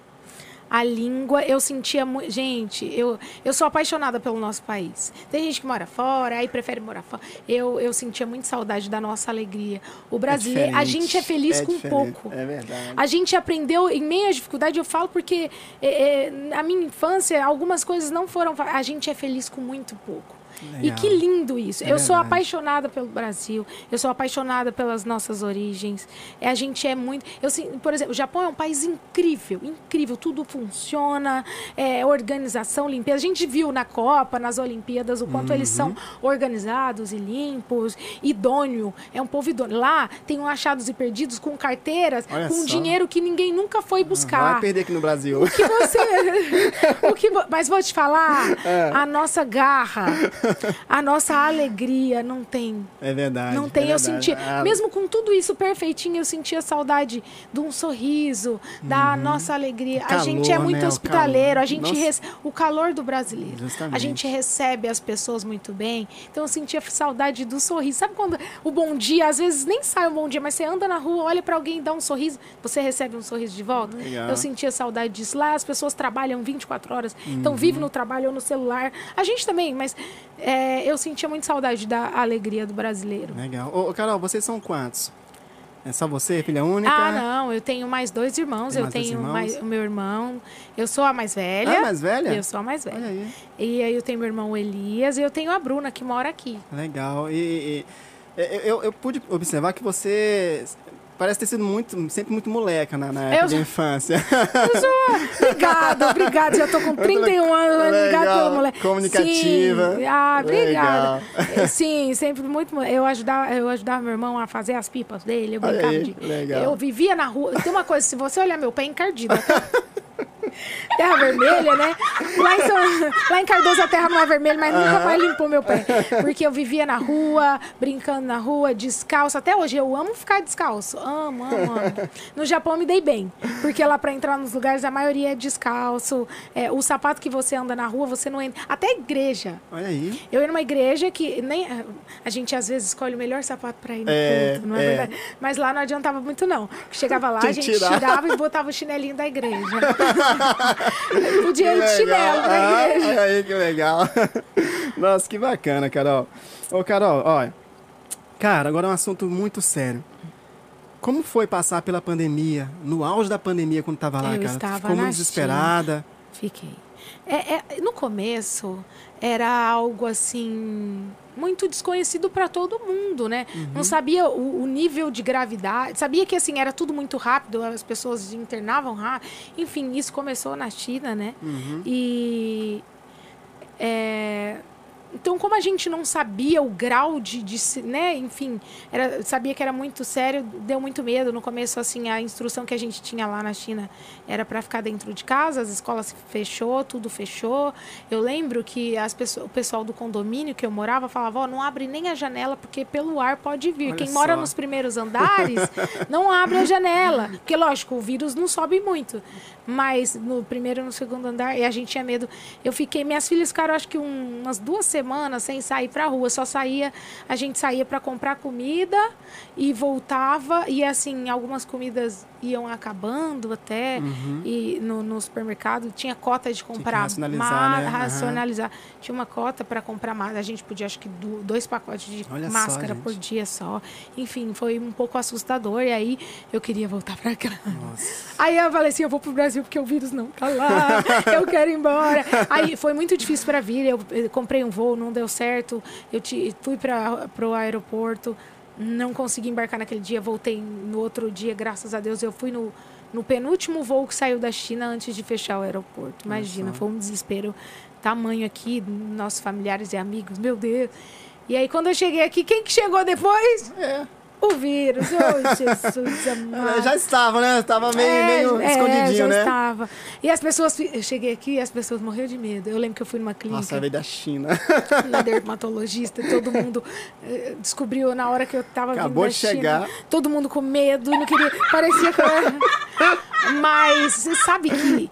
A língua, eu sentia muito. Gente, eu, eu sou apaixonada pelo nosso país. Tem gente que mora fora, aí prefere morar fora. Eu, eu sentia muito saudade da nossa alegria. O brasileiro, a diferente, gente é feliz é com diferente, pouco. É verdade. A gente aprendeu em meio à dificuldade, eu falo porque é, é, na minha infância algumas coisas não foram. A gente é feliz com muito pouco. E que lindo isso. É eu sou verdade. apaixonada pelo Brasil, eu sou apaixonada pelas nossas origens. É, a gente é muito. Eu, por exemplo, o Japão é um país incrível, incrível. Tudo funciona, é, organização, limpeza. A gente viu na Copa, nas Olimpíadas, o quanto eles Uhum. são organizados e limpos, idôneo. É um povo idôneo. Lá tem um achados e perdidos com carteiras, Olha com só. dinheiro que ninguém nunca foi buscar. Vai perder aqui no Brasil. O que você. o que Mas vou te falar, É. a nossa garra, a nossa alegria não tem. É verdade. Não tem, é eu verdade. senti. Ah, Mesmo com tudo isso perfeitinho, eu sentia saudade de um sorriso, da nossa alegria. a Uhum. calor, gente é muito né? Hospitaleiro, a gente rece- o calor do brasileiro. Justamente. A gente recebe as pessoas muito bem. Então eu sentia saudade do sorriso. Sabe quando o bom dia, às vezes nem sai um bom dia, mas você anda na rua, olha pra alguém e dá um sorriso, você recebe um sorriso de volta? Legal. Eu sentia saudade disso. Lá as pessoas trabalham 24 horas, Uhum. então vivem no trabalho ou no celular. A gente também, mas é, eu sentia muito saudade da alegria do brasileiro. Legal. Ô, Carol, vocês são quantos? É só você, filha única? Ah, não, eu tenho mais dois irmãos. Tem eu tenho irmãos? mais, o meu irmão. Eu sou a mais velha. Ah, mais velha? Eu sou a mais velha. Olha aí. E aí eu tenho meu irmão Elias e eu tenho a Bruna, que mora aqui. Legal. E, e- eu, eu- eu pude observar que você parece ter sido muito, sempre muito moleca na, na época de infância. Eu Obrigada, obrigada. Já tô com 31 anos. Obrigada moleque. comunicativa. Sim. Ah, obrigada. Legal. Sim, sempre muito. Eu ajudava, eu ajudava meu irmão a fazer as pipas dele. Eu brincava aí, de. legal. Eu vivia na rua. Tem uma coisa, se você olhar meu pé é encardido. tá? Terra vermelha, né? Lá em, São- lá em Cardoso a terra não é vermelha, mas nunca mais limpou meu pé. Porque eu vivia na rua, brincando na rua, descalço. Até hoje eu amo ficar descalço. Amo, amo, amo. No Japão me dei bem. Porque lá pra entrar nos lugares a maioria é descalço. É, o sapato que você anda na rua, você não entra. Até a igreja. Olha aí. Eu ia numa igreja que nem a gente às vezes escolhe o melhor sapato pra ir no É, culto, não é, é. verdade? Mas lá não adiantava muito não. Chegava lá, a gente tirava e botava o chinelinho da igreja. Podia ir de chinelo pra Ah, olha aí que legal. Nossa, que bacana, Carol. Ô, Carol, olha. Cara, agora é um assunto muito sério. Como foi passar pela pandemia, no auge da pandemia, quando tava lá, Eu cara? estava Ficou muito desesperada. Fiquei. É, é, no começo era algo assim muito desconhecido para todo mundo, né? Uhum. Não sabia o, o nível de gravidade, sabia que assim era tudo muito rápido, as pessoas internavam rápido. Enfim, isso começou na China, né? Uhum. E é, então, como a gente não sabia o grau de, de né, enfim, era, sabia que era muito sério, deu muito medo. No começo, assim, a instrução que a gente tinha lá na China era para ficar dentro de casa, as escolas fechou, tudo fechou. Eu lembro que as pessoas, o pessoal do condomínio que eu morava falava, ó, não abre nem a janela, porque pelo ar pode vir. Olha Quem mora só. nos primeiros andares, não abre a janela. Porque, lógico, o vírus não sobe muito. Mas no primeiro e no segundo andar, e a gente tinha medo. Eu fiquei, minhas filhas ficaram, acho que um- umas duas semanas semana sem sair pra rua. Só saía, a gente saía pra comprar comida e voltava. E assim, algumas comidas iam acabando até. E no, no supermercado tinha cota de comprar. racionalizar, ma- né? Racionalizar. Tinha uma cota para comprar mais. A gente podia, acho que, do- dois pacotes de Olha só, máscara gente. por dia só. Enfim, foi um pouco assustador. E aí eu queria voltar pra cá. Aí eu falei assim: eu vou pro Brasil porque o vírus não tá lá. eu quero ir embora. Aí foi muito difícil para vir. Eu, eu comprei um voo, não deu certo. Eu te, fui para pro aeroporto. Não consegui embarcar naquele dia, voltei no outro dia, graças a Deus. Eu fui no, no penúltimo voo que saiu da China antes de fechar o aeroporto. Imagina, só. foi um desespero tamanho aqui, nossos familiares e amigos, meu Deus. E aí, quando eu cheguei aqui, quem que chegou depois? É. O vírus. Oh, Jesus amado. Já estava, né? Tava meio, É, meio é, escondidinho, já né? estava. E as pessoas, eu cheguei aqui e as pessoas morreram de medo. Eu lembro que eu fui numa clínica Nossa, veio da China. na dermatologista, todo mundo eh, descobriu na hora que eu tava Acabou vindo da de chegar. China, todo mundo com medo, não queria, parecia que eu era... Mas você sabe que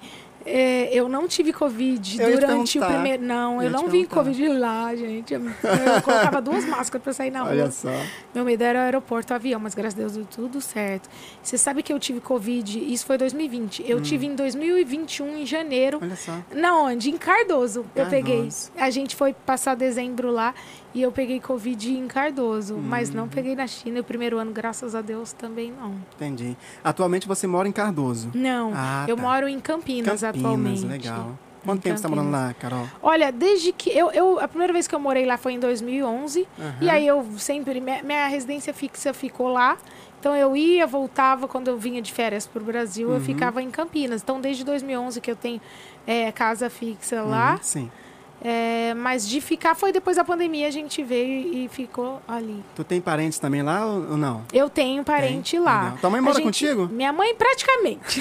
eh, eu não tive Covid Eu durante o primeiro... Não, Eu eu, não vi perguntar. Covid lá, gente. Eu, eu colocava duas máscaras pra sair na rua. Olha só. Meu medo era o aeroporto, o avião, mas graças a Deus deu tudo certo. Você sabe que eu tive Covid, isso foi 2020. Eu tive em 2021, em janeiro. Hum. Olha só. Na onde? Em Cardoso. Eu Cardoso. peguei. A gente foi passar dezembro lá e eu peguei Covid em Cardoso. Mas Hum. não peguei na China. O primeiro ano, graças a Deus, também não. Entendi. Atualmente você mora em Cardoso. Não. Ah, eu tá. moro em Campinas, atualmente. legal. Quanto tempo você tá morando lá, Carol? Olha, desde que eu, eu. A primeira vez que eu morei lá foi em 2011. Aham. E aí eu sempre. Minha, minha residência fixa ficou lá. Então eu ia, voltava. Quando eu vinha de férias pro Brasil, Uhum. eu ficava em Campinas. Então desde 2011 que eu tenho é, casa fixa lá. Uhum, sim. É, mas de ficar foi depois da pandemia, a gente veio e ficou ali. Tu tem parentes também lá ou não? Eu tenho parente Tem? lá. Legal. Tua mãe mora gente- contigo? Minha mãe, praticamente.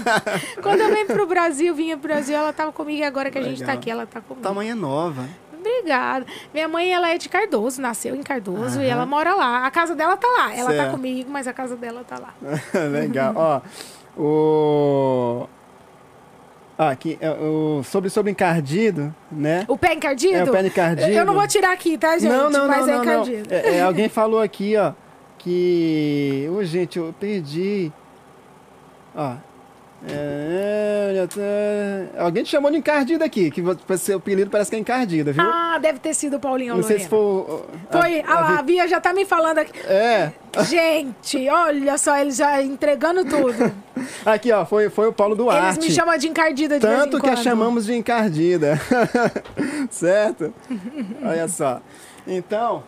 Quando eu venho pro Brasil, vinha pro Brasil, ela tava comigo e agora que a gente tá Legal. aqui, ela tá comigo. Tua mãe é nova. Obrigada. Minha mãe, ela é de Cardoso, nasceu em Cardoso e ela mora lá. A casa dela tá lá. Ela Certo. tá comigo, mas a casa dela tá lá. Legal. Ó, o... Ah, aqui, é, o... sobre, sobre encardido, né? O pé encardido? É, o pé encardido. Eu não vou tirar aqui, tá, gente? não, não, mas não, é não, não. encardido. É, é, alguém falou aqui, ó, que... Ô, gente, eu perdi. Ó. É, tá- Alguém te chamou de encardido aqui, que seu apelido parece que é encardida, viu? Ah, deve ter sido o Paulinho não sei Lorena. se for... Foi, a- a a, a Bia já tá me falando aqui. É. Gente, olha só, ele já entregando tudo. Aqui, ó, foi, foi o Paulo Duarte. Eles me chamam de encardida de Tanto que a chamamos de encardida. certo? Olha só. Então.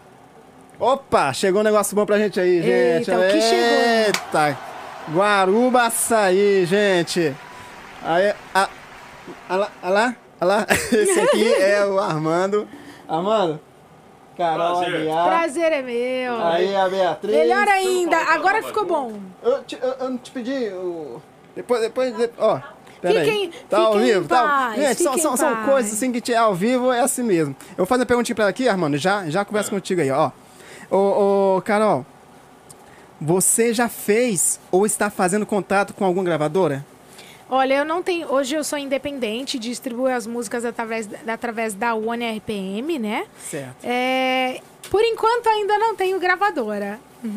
Opa, chegou um negócio bom pra gente aí, gente. Eita, o que chegou? Eita! Guaruba açaí, gente. Aí, a, a lá, a lá, a lá. Esse aqui é o Armando. Armando. Carol Prazer. Aguiar. Prazer é meu. Aí a Beatriz. Melhor ainda, agora ficou bom. Eu, te- eu- eu não te pedi o. Depois, depois, de- ó. Pera Fiquem- aí. Tá ao fiquem em vivo? Tá, paz, gente, são, fiquem são, em são paz. coisas assim que te- é ao vivo, é assim mesmo. Eu vou fazer uma perguntinha pra ela aqui, Armando. Já, já converso contigo aí, ó. Ô, ô, Carol, você já fez ou está fazendo contato com alguma gravadora? Olha, eu não tenho. Hoje eu sou independente, distribuo as músicas através, da- através da One RPM, né? Certo. É, por enquanto ainda não tenho gravadora.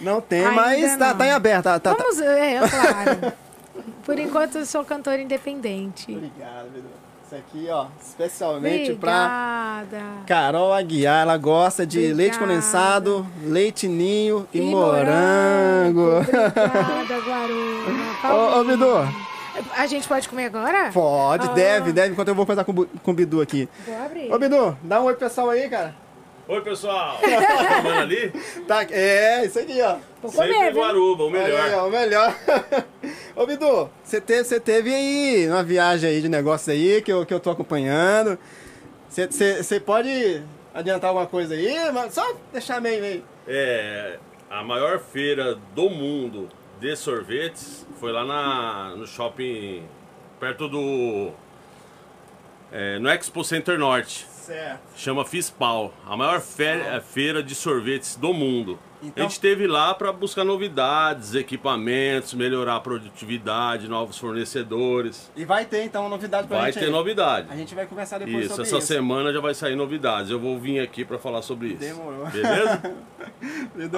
Não tem, Ainda mas tá, não. tá em aberto. Tá, tá, tá. Vamos, é, claro. por enquanto eu sou cantora independente. Obrigado, Vitor. Isso aqui, ó, especialmente pra Obrigada. Carol Aguiar. Ela gosta de leite Obrigada. condensado, leite ninho e, E morango. Obrigada, Guarulhos. Ô, ô, Bidu, A gente pode comer agora? pode, Ah. deve, deve, enquanto eu vou conversar com, com o Bidu aqui. Vou abrir. Ô, Bidu, dá um oi pro pessoal aí, cara. Oi, pessoal. Tá tomando ali? Tá, é, isso aqui, ó. Vou Sempre viu? Guaruba, o Aí, melhor. ó, o melhor. Ô, Bidu, você teve, você teve aí uma viagem aí de negócio aí que eu, que eu tô acompanhando. Você- Você você pode adiantar alguma coisa aí? Mas só deixar meio, meio. É, a maior feira do mundo de sorvetes foi lá na, no shopping, perto do... é, no Expo Center Norte. Certo. Chama Fispal, a maior é, feira de sorvetes do mundo. Então- A gente esteve lá para buscar novidades, equipamentos, melhorar a produtividade, novos fornecedores. E vai ter então uma novidade pra Vai gente ter aí. novidade. A gente vai conversar depois Isso, sobre essa isso. semana já vai sair novidades. Eu vou vir aqui para falar sobre isso. Demorou. Beleza?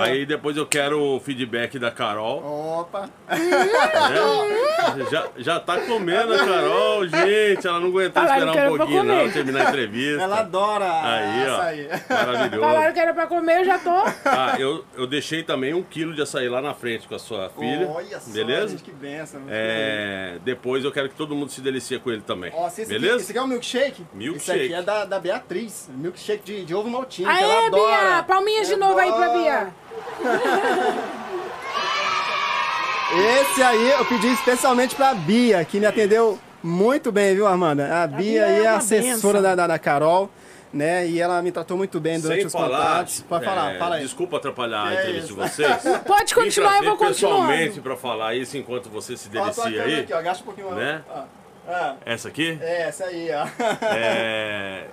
Aí depois eu quero o feedback da Carol. Opa! né? já, já tá comendo a Carol, gente. Ela não aguentou esperar era um pouquinho, não, terminar a entrevista. Ela adora Aí, ó. Maravilhoso. Falaram que era pra comer, eu já tô. Ah, eu, eu deixei também um quilo de açaí lá na frente com a sua filha. Olha só, beleza? gente, que benção. É, depois eu quero que todo mundo se delicie com ele também. Ó, se esse, aqui, beleza? esse aqui é um milkshake? Milkshake. Esse aqui é da, da Beatriz. Milkshake de, de ovo maltinho, que Aê, ela adora. Bia! Palminhas de novo aí pra Bia. Esse aí eu pedi especialmente pra Bia, que me atendeu muito bem, viu, Amanda? A Bia, Bia aí é é a assessora da, da, da Carol, né? E ela me tratou muito bem durante Sem os falar, contatos. Pode falar, é, fala aí. Desculpa atrapalhar a Que entrevista de isso. vocês. Pode continuar, eu vou trazer pessoalmente pra falar isso enquanto você se a delicia aí. aqui, ó, agacha um pouquinho. Né? Ó. Ah, Essa aqui é, essa aí, ó. é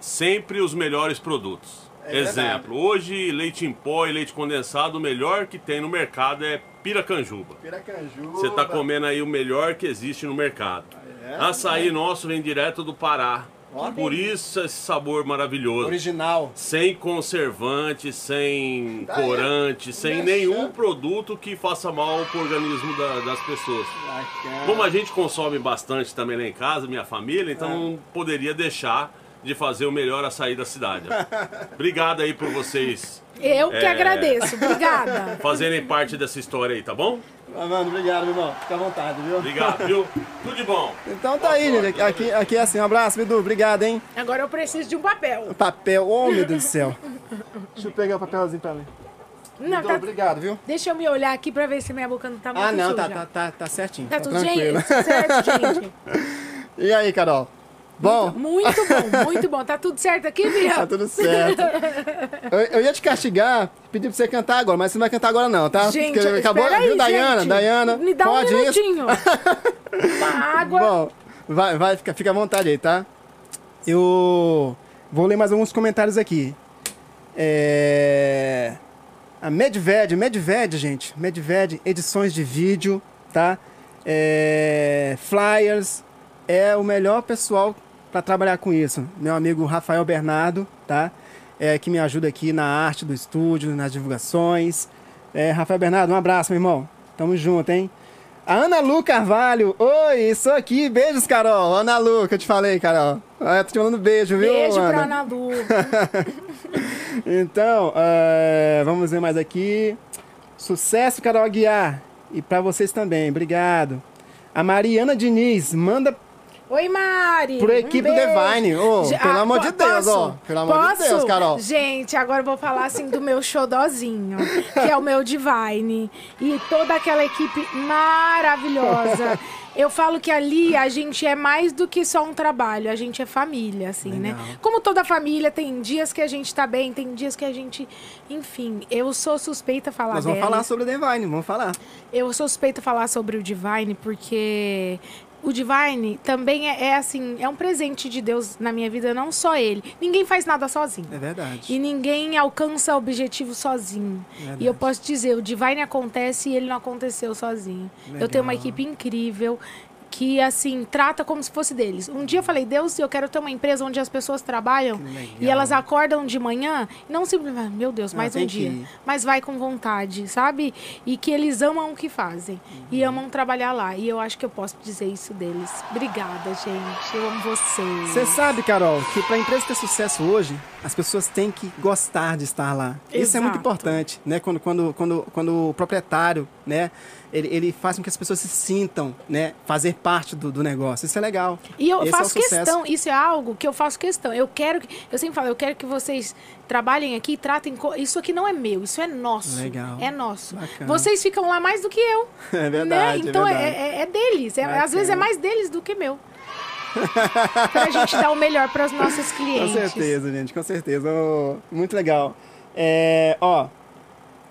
sempre os melhores produtos. É verdade. Exemplo, hoje leite em pó e leite condensado, o melhor que tem no mercado é piracanjuba. Piracanjuba. Você tá comendo aí o melhor que existe no mercado. É? Açaí nosso vem direto do Pará. Ó. Por isso esse sabor maravilhoso. Original. Sem conservante, sem Tá aí. corante, sem nenhum produto que faça mal pro organismo da- das pessoas. Bacana. Como a gente consome bastante também lá em casa, minha família, então É. não poderia deixar de fazer o melhor açaí da cidade. Obrigado aí por vocês Eu que É. agradeço. Obrigada. fazerem parte dessa história aí, tá bom? Amanda, obrigado, meu irmão. Fica à vontade, viu? Obrigado, viu? Tudo de bom. Então tá aí, gente. Aqui, aqui é assim. Um abraço, Bidu. Obrigado, hein? Agora eu preciso de um papel. Papel. Oh, meu Deus do céu. Deixa eu pegar o papelzinho pra mim. Não, Bidu, tá- obrigado, viu? Deixa eu me olhar aqui pra ver se minha boca não tá muito Ah, não, tá, suja. tá, tá, tá certinho. Tá tudo tranquilo. gente, certo, gente? E aí, Carol? Bom, Muito bom, muito bom. Tá tudo certo aqui, tá Bia? tudo certo. Eu, eu ia te castigar, pedir pra você cantar agora, mas você não vai cantar agora não, tá? Gente, Porque acabou, aí, viu, Dayana? gente. Dayana, Me dá pode um isso? minutinho. Uma água. Bom, vai, vai, fica, fica à vontade aí, tá? Eu vou ler mais alguns comentários aqui. É... A Medved, Medved, gente. Medved, edições de vídeo, tá? É... Flyers. É o melhor pessoal para trabalhar com isso. Meu amigo Rafael Bernardo, tá? É, que me ajuda aqui na arte do estúdio, nas divulgações. É, Rafael Bernardo, um abraço, meu irmão. Tamo junto, hein? A Ana Lu Carvalho. Oi, estou aqui. Beijos, Carol. Ana Lu, que eu te falei, Carol. Eu tô te mandando beijo, viu, Beijo Ana? pra Ana Lu. Então, é, vamos ver mais aqui. Sucesso, Carol Aguiar. E pra vocês também, obrigado. A Mariana Diniz, manda Oi, Mari. Pro equipe um. Ô, Já- pelo amor po- de Deus, posso? ó. Pelo amor de Posso? Deus, Carol. Gente, agora eu vou falar assim do meu xodozinho, que é o meu Divine. E toda aquela equipe maravilhosa. Eu falo que ali a gente é mais do que só um trabalho, a gente é família, assim, né? Legal. Como toda família, tem dias que a gente tá bem, tem dias que a gente. Enfim, eu sou suspeita a falar Nós vamos dela. falar sobre o Divine, vamos falar. Eu sou suspeita a falar sobre o Divine porque o Divine também é, é assim, é um presente de Deus na minha vida, não só ele. Ninguém faz nada sozinho. É verdade. E ninguém alcança objetivo sozinho. E eu posso dizer, o Divine acontece e ele não aconteceu sozinho. Eu tenho uma Legal. equipe incrível que, assim, trata como se fosse deles. Um dia eu falei, Deus, eu quero ter uma empresa onde as pessoas trabalham Que e elas acordam de manhã e não simplesmente, meu Deus, Ah, mais um tem que dia. ir. Mas vai com vontade, sabe? E que eles amam o que fazem. E Uhum. amam trabalhar lá. E eu acho que eu posso dizer isso deles. Obrigada, gente. Eu amo vocês. Você sabe, Carol, que para a empresa ter sucesso hoje, as pessoas têm que gostar de estar lá. Isso é muito Exato. importante, né? Quando, quando, quando, quando o proprietário, né? Ele, ele faz com que as pessoas se sintam, né? Fazer parte do, do negócio. Isso é legal. E eu Esse é faço sucesso. questão, isso é algo que eu faço questão. Eu quero que, eu sempre falo, eu quero que vocês trabalhem aqui e tratem. Isso aqui não é meu, isso é nosso. Legal. É nosso. Bacana. Vocês ficam lá mais do que eu. É verdade, né? Então é é, verdade. é- é deles. É- às vezes é mais deles do que meu. pra gente dar o melhor para os nossos Com clientes. certeza, gente, com certeza. Ô, muito legal. É, ó,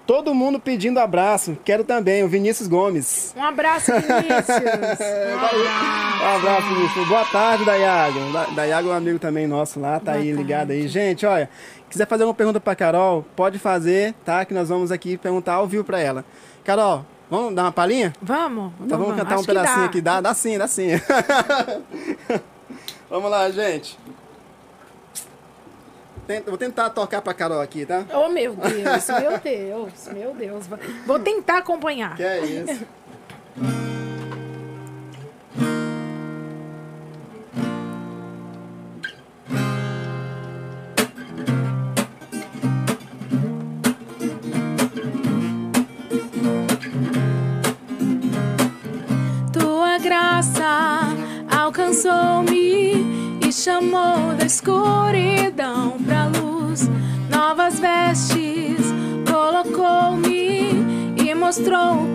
Todo mundo pedindo abraço. Quero também, o Vinícius Gomes. Um abraço, Vinícius. Um abraço. Um abraço, Vinícius. Boa tarde, Dayago. Da- Dayago é um amigo também nosso lá, tá Boa aí ligado aí. tarde. Gente, olha, quiser fazer uma pergunta pra Carol, pode fazer, tá? Que nós vamos aqui perguntar ao vivo pra ela. Carol, vamos dar uma palhinha? Vamos? Então vamos cantar Acho um pedacinho dá. aqui. Dá, dá sim, dá sim. vamos lá, gente. Tenta- vou tentar tocar pra Carol aqui, tá? Oh, meu Deus, meu Deus, meu Deus. Vou tentar acompanhar. Que é isso. Tua graça alcançou-me e chamou da escuridão mostrou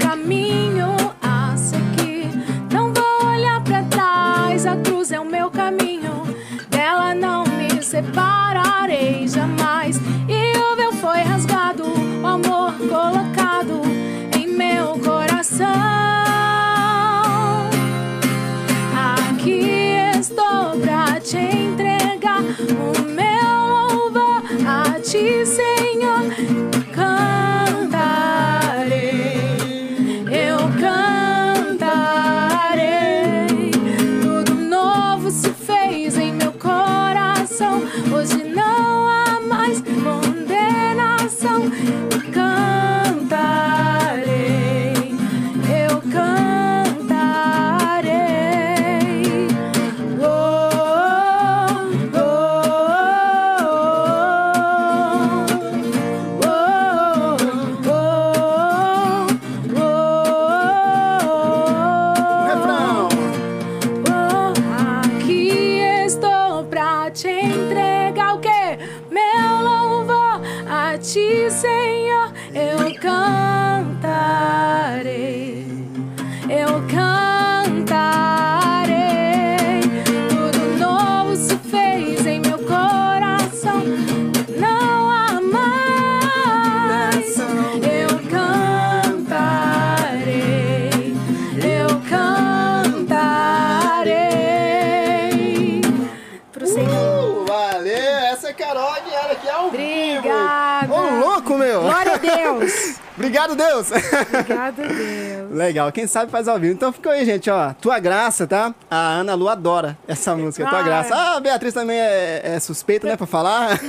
Obrigado, Deus! Obrigada a Deus. Legal, quem sabe faz ao vivo. Então ficou aí, gente, ó. Tua Graça, tá? A Ana Lu adora essa música, Tua Ah, Graça. Ah, a Beatriz também é, é suspeita, né, pra falar.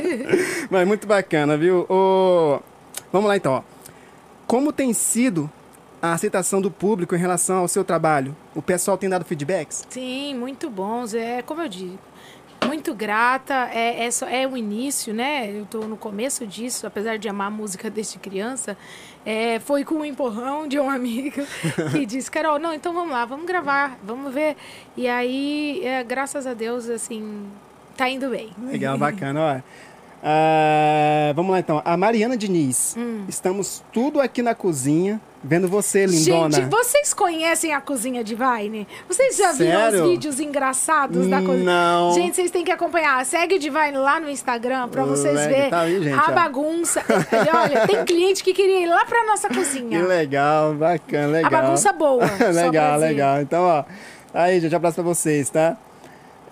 Mas muito bacana, viu? Ô, Vamos lá, então, ó. Como tem sido a aceitação do público em relação ao seu trabalho? O pessoal tem dado feedbacks? Sim, muito bons. É como eu disse, muito grata. É, é, só, é o início, né? Eu tô no começo disso, apesar de amar música desde criança. É, foi com o empurrão de um amigo que disse, Carol, não, então vamos lá, vamos gravar, vamos ver. E aí, é, graças a Deus, assim, tá indo bem. Legal, bacana, ó. Ah, vamos lá então. A Mariana Diniz. Hum. Estamos tudo aqui na cozinha, vendo você, lindona. Gente, vocês conhecem a cozinha Divine? Vocês já viram Sério? os vídeos engraçados da cozinha? Não. Gente, vocês têm que acompanhar. Segue Divine lá no Instagram pra vocês verem tá aí, gente, a ó. bagunça. Olha, tem cliente que queria ir lá pra nossa Que cozinha. legal, bacana, legal. bagunça boa, legal, legal. Então, ó. Aí, gente, abraço pra vocês, tá?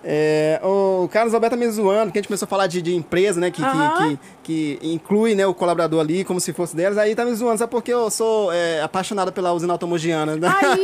É, o Carlos Alberto tá me zoando, porque a gente começou a falar de, de empresa, né? Que, que- Aham. que, que inclui né, o colaborador ali como se fosse deles. Aí tá me zoando, sabe porque eu sou é, apaixonado pela usina automogiana. Né? Aí,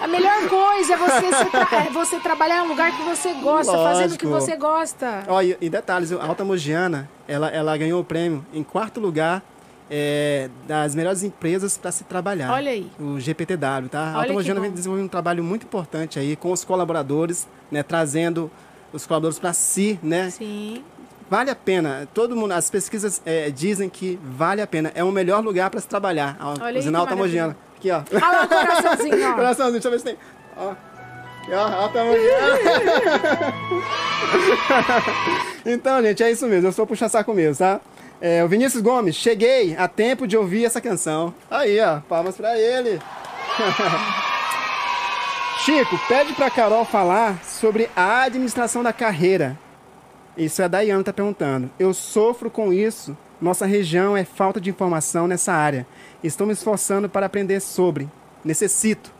ó, a melhor coisa é você, tra- é você trabalhar em um lugar que você gosta, fazendo o que Lógico. você gosta. Ó, e, e detalhes, a Alta Mogiana, ela, ela ganhou o prêmio em quarto lugar é, das melhores empresas para se trabalhar. Olha aí. O GPTW, tá? A Olha Mogiana bom. vem desenvolvendo um trabalho muito importante aí com os colaboradores, né? Trazendo os colaboradores para si, né? Sim. Vale a pena. Todo mundo, as pesquisas é, dizem que vale a pena. É o melhor lugar para se trabalhar. A Olha aí usina Mogiana. Aqui, ó. Olha lá o coraçãozinho, ó. Coraçãozinho, deixa eu ver se tem. Ó. Aqui, ó, Alta Mogiana. Então, gente, é isso mesmo. Eu sou puxa saco mesmo, tá? É, o Vinícius Gomes, cheguei a tempo de ouvir essa canção. Aí, ó, palmas pra ele. Chico, pede pra Carol falar sobre a administração da carreira. Isso é a Dayana tá perguntando. Eu sofro com isso, Nossa região é falta de informação nessa área. Estou me esforçando para aprender sobre. Necessito.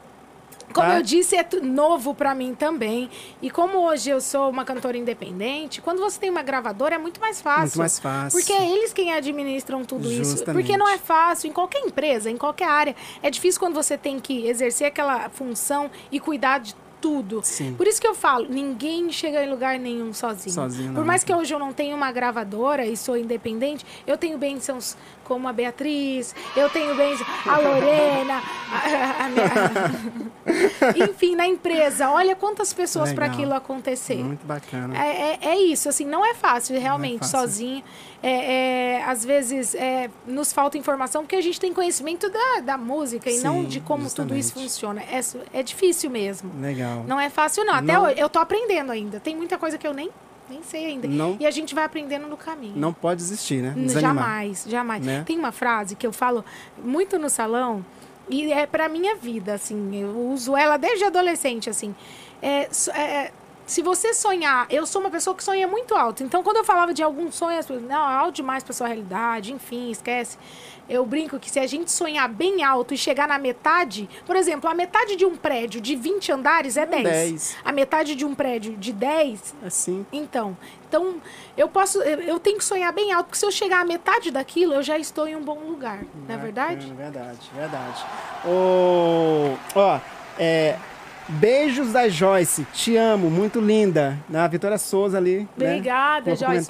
Como Tá. eu disse, é novo pra mim também. E como hoje eu sou uma cantora independente, quando você tem uma gravadora é muito mais fácil. Muito mais fácil. Porque é eles quem administram tudo isso. Justamente. Porque não é fácil. Em qualquer empresa, em qualquer área, é difícil quando você tem que exercer aquela função e cuidar de tudo. Sim. Por isso que eu falo, ninguém chega em lugar nenhum sozinho. Sozinho, Por mais que hoje eu não tenha uma gravadora e sou independente, eu tenho bênçãos como a Beatriz, eu tenho bênçãos a Lorena, a- a minha- enfim, na empresa. Olha quantas pessoas para aquilo acontecer. Muito bacana. É, é, é isso, assim, não é fácil, realmente, fácil. sozinho. É, é, às vezes é, nos falta informação porque a gente tem conhecimento da, da música e não Sim, de como tudo isso justamente. funciona. É, é difícil mesmo. Legal. Não é fácil, não. Até Não- hoje, eu tô aprendendo ainda. Tem muita coisa que eu nem, nem sei ainda. Não- E a gente vai aprendendo no caminho. Não pode desistir, né? Desanimar. Jamais, jamais. Né? Tem uma frase que eu falo muito no salão e é pra minha vida, assim. Eu uso ela desde adolescente, assim. É, so- é, se você sonhar, eu sou uma pessoa que sonha muito alto. Então, quando eu falava de algum sonho, as pessoas, não, é alto demais pra sua realidade, enfim, esquece. Eu brinco que se a gente sonhar bem alto e chegar na metade, por exemplo, a metade de um prédio de 20 andares é 10. 10. A metade de um prédio de 10 Assim. então, então eu posso, eu, tenho que sonhar bem alto, porque se eu chegar à metade daquilo, eu já estou em um bom lugar, não é verdade? Bacana, Verdade, verdade. Ô, ó, é, beijos da Joyce. Te amo, muito linda. Na Vitória Souza ali. né? Obrigada, Com Joyce.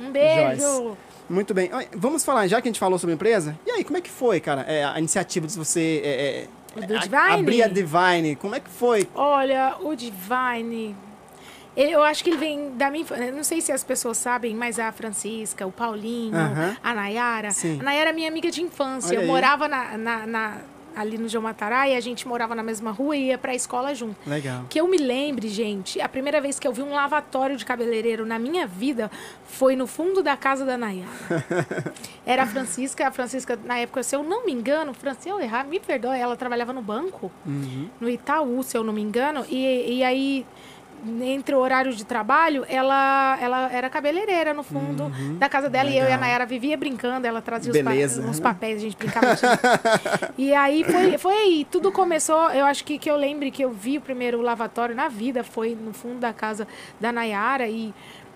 Um beijo. Joyce. Muito bem. Vamos falar, já que a gente falou sobre a empresa, e aí, como é que foi, cara, é, a iniciativa de você é, é, Do a- Divine? abrir a Divine? Como é que foi? Olha, o Divine. Eu acho que ele vem da minha infância. Não sei se as pessoas sabem, mas a Francisca, o Paulinho, Aham. a Nayara. Sim. A Nayara é minha amiga de infância. Olha eu aí. morava na, na- na- ali no e a gente morava na mesma rua e ia pra escola junto. Legal. Que eu me lembre, gente, a primeira vez que eu vi um lavatório de cabeleireiro na minha vida foi no fundo da casa da Nayara. Era a Francisca, a Francisca, na época, se eu não me engano, Fran- se eu errar, me perdoe, ela trabalhava no banco, Uhum. no Itaú, se eu não me engano, e, e aí, entre o horário de trabalho, ela, ela era cabeleireira no fundo da casa dela, e eu e a Uhum. Legal. Nayara vivia brincando, ela trazia Beleza. os, pa uns papéis, a gente brincava. E aí foi, foi aí, tudo começou, eu acho que, que eu lembre que eu vi o primeiro lavatório na vida, foi no fundo da casa da Nayara e,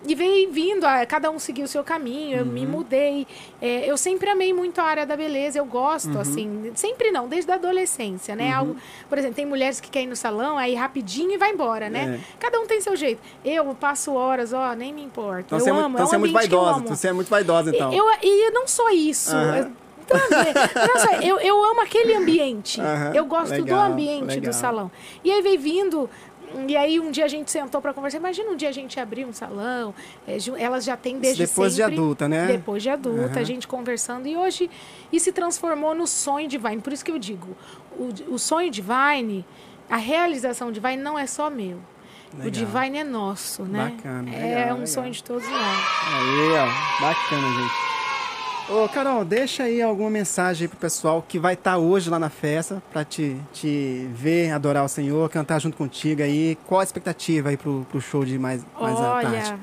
e veio vindo, ah, cada um seguiu o seu caminho, eu Uhum. me mudei. É, eu sempre amei muito a área da beleza, eu gosto, Uhum. assim, sempre não, desde a adolescência, né? Algo, por exemplo, tem mulheres que querem ir no salão, aí rapidinho e vai embora, né? É. Cada um tem seu jeito. Eu passo horas, ó, nem me importa. Então eu você é, amo, muito, então é um você é muito eu vaidosa. amo. Você é muito vaidosa, então. Eu, e eu não sou isso. Aham. Então, sou- eu, eu amo aquele ambiente. Aham, Eu gosto do legal, ambiente legal. do salão. E aí veio vindo. E aí um dia a gente sentou para conversar. Imagina um dia a gente abrir um salão. é, elas já têm desde depois de sempre. adulta, né? Depois de adulta, Aham. a gente conversando. E hoje isso se transformou no sonho de Vine. Por isso que eu digo, o, o sonho de Vine, a realização de Vine não é só meu. O Legal. Divine é nosso, né? Bacana, é legal, um legal. sonho de todos nós. Aí, ó. Bacana, gente. Ô, Carol, deixa aí alguma mensagem aí pro pessoal que vai estar hoje lá na festa pra te, te ver, adorar o Senhor, cantar junto contigo aí. Qual a expectativa aí pro, pro show de mais, mais à tarde?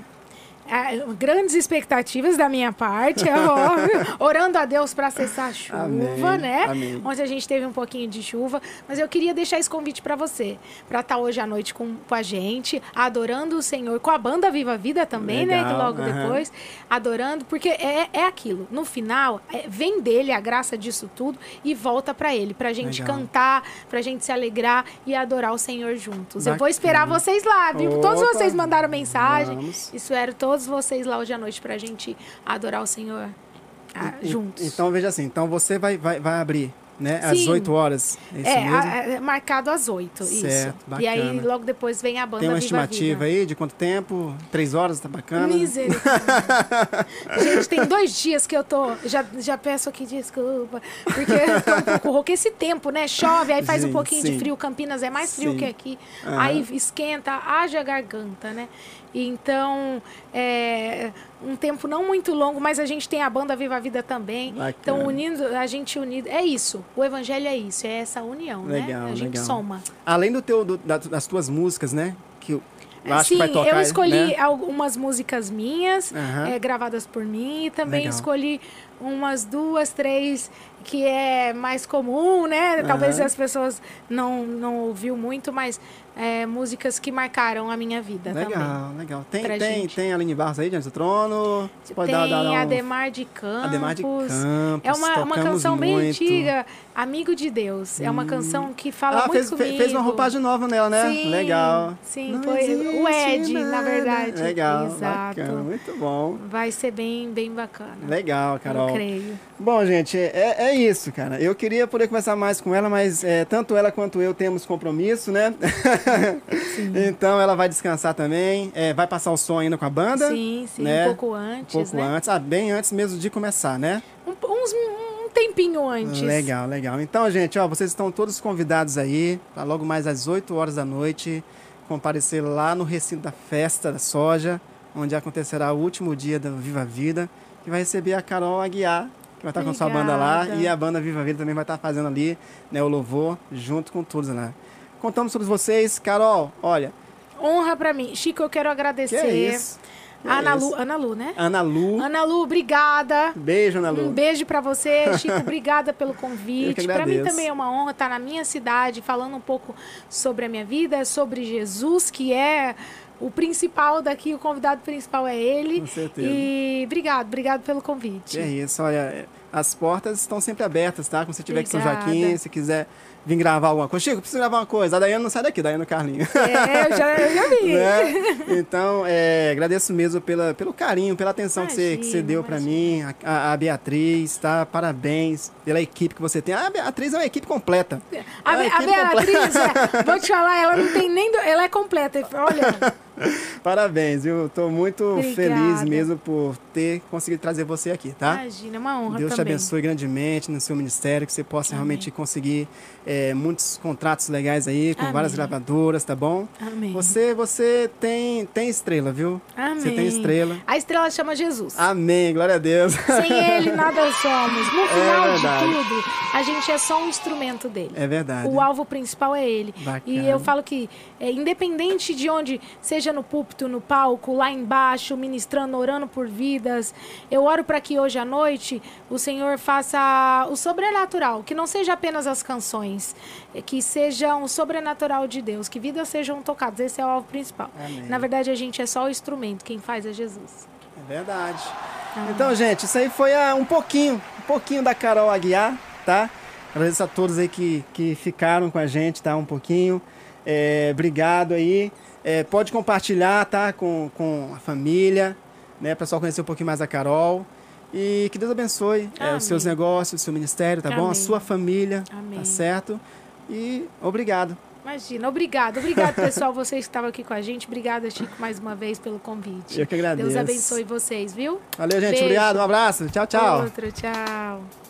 Ah, grandes expectativas da minha parte, é óbvio. Orando a Deus para cessar a chuva, Amém, né? amém. Ontem a gente teve um pouquinho de chuva, mas eu queria deixar esse convite para você, para estar hoje à noite com, com a gente, adorando o Senhor, com a banda Viva a Vida também, né? Que Legal, logo aham. depois, adorando, porque é, é aquilo. No final, é, vem dele a graça disso tudo e volta para ele, pra gente Legal. cantar, pra gente se alegrar e adorar o Senhor juntos. Eu vou Bacana. esperar vocês lá, viu? Todos Opa, vocês mandaram mensagem. vamos. Espero todos vocês lá hoje à noite pra gente adorar o Senhor ah, E- juntos. Então, veja assim, então você vai, vai, vai abrir, né? Às Sim. 8 horas. É isso é, mesmo? a- é marcado às oito, isso. Certo, E aí bacana. logo depois vem a banda Tem uma Viva estimativa aí de quanto tempo? Três horas, tá bacana? Misericórdia. Gente, tem dois dias que eu tô. Já, já peço aqui desculpa. Porque tô um pouco. Esse tempo, né? Chove, aí faz Sim, um pouquinho sim. de frio. Campinas é mais frio que aqui. Aí esquenta, haja garganta, né? Então, é um tempo não muito longo, mas a gente tem a banda Viva a Vida também. Bacana. Então, unindo, a gente unido. É isso. O evangelho é isso, é essa união, Legal, né? A gente legal. soma. Além do teu, do- da- das tuas músicas, né? Que eu acho Sim, que vai tocar, eu escolhi né? algumas músicas minhas, Aham. eh, gravadas por mim, e também Legal. escolhi umas duas, três que é mais comum, né? Talvez Aham. as pessoas não, não ouviu muito, mas é, músicas que marcaram a minha vida também. Legal, legal. Tem, tem, gente. tem Aline Barros aí, Diante do Trono? Você pode Tem dar, dar, dar um... Ademar de Campos. Ademar de Campos. É uma, uma canção bem muito. antiga, Amigo de Deus. É uma canção que fala Ah, muito fez, fe- comigo. fez uma roupagem nova nela, né? Sim, Legal. sim, Não foi o Ed, na nada. verdade. Legal, Exato. bacana, muito bom. Vai ser bem, bem bacana. Legal, Carol. Eu creio. Bom, gente, é, é isso, cara. Eu queria poder conversar mais com ela, mas é, tanto ela quanto eu temos compromisso, né? então ela vai descansar também. É, vai passar o som ainda com a banda. Sim, sim, né? um pouco Um antes, pouco né? antes. Ah, bem antes mesmo de começar, né? Um, uns, um tempinho antes. Legal, legal. Então, gente, ó, vocês estão todos convidados aí para logo mais às 8 horas da noite comparecer lá no recinto da festa da soja, onde acontecerá o último dia da Viva Vida, que vai receber a Carol Aguiar, que vai estar com sua banda lá, Obrigada. e a banda Viva Vida também vai estar fazendo ali, né, o louvor junto com todos lá. Contamos todos vocês, Carol, olha, Honra pra mim. Chico, eu quero que agradecer. é isso? Que Ana é Lu, isso? Ana Lu, né? Ana Lu, Ana Lu, obrigada. beijo, Ana Lu. Um beijo pra você, Chico. Obrigada pelo convite. que Pra mim também é uma honra estar na minha cidade, falando um pouco sobre a minha vida, sobre Jesus, que é o principal daqui, o convidado principal é ele. Com certeza. E obrigado, obrigado pelo Que convite. é isso, olha, as portas estão sempre abertas, tá? Quando você estiver aqui em São. Joaquim, se quiser vir gravar alguma coisa. Chico, preciso gravar uma coisa. A Daiane não sai daqui, Daiane Carlinho. É, eu já, eu já vi. Né? Então, é, agradeço mesmo pela, pelo carinho, pela atenção que você, que você Imagina, deu pra mim, a, a- Beatriz, tá? Parabéns pela equipe que você tem. A Beatriz é uma equipe completa. A, É Be- a equipe Beatriz, é, vou te falar, ela não tem nem. do- ela é completa. Olha, Parabéns, viu? Tô muito Obrigada. feliz mesmo por ter conseguido trazer você aqui, tá? imagina, é uma honra Deus te também. abençoe grandemente no seu ministério, que você possa realmente conseguir é, muitos contratos legais aí com Amém. várias gravadoras, tá bom? Amém. Você, você tem, tem estrela, viu? Amém. Você tem estrela. A estrela chama Jesus. Amém, glória a Deus. Sem ele, nada somos. No final de verdade. tudo, a gente é só um instrumento dele. É verdade. O alvo principal é ele. Bacana. E eu falo que, é, independente de onde, seja no púlpito, no palco, lá embaixo, ministrando, orando por vidas, eu oro para que hoje à noite o Senhor faça o sobrenatural, que não seja apenas as canções, é que seja um sobrenatural de Deus, que vidas sejam tocadas. Esse é o alvo principal. Amém. Na verdade, a gente é só o instrumento, quem faz é Jesus. É verdade. Então, gente, isso aí foi ah, um pouquinho, um pouquinho da Carol Aguiar, tá? Agradeço a todos aí que, que ficaram com a gente, tá? Um pouquinho. É, obrigado aí. É, pode compartilhar, tá? Com, com a família, né? Para pessoal conhecer um pouquinho mais a Carol. E que Deus abençoe é, Amém. os seus negócios, o seu ministério, tá bom? A Amém. sua família, Amém. tá certo? E obrigado. Imagina, obrigado. Obrigado, pessoal, vocês que estavam aqui com a gente. Obrigada, Chico, mais uma vez pelo convite. Eu que agradeço. Deus abençoe vocês, viu? Valeu, gente. Beijo. Obrigado. Um abraço. Tchau, tchau. Outro, tchau.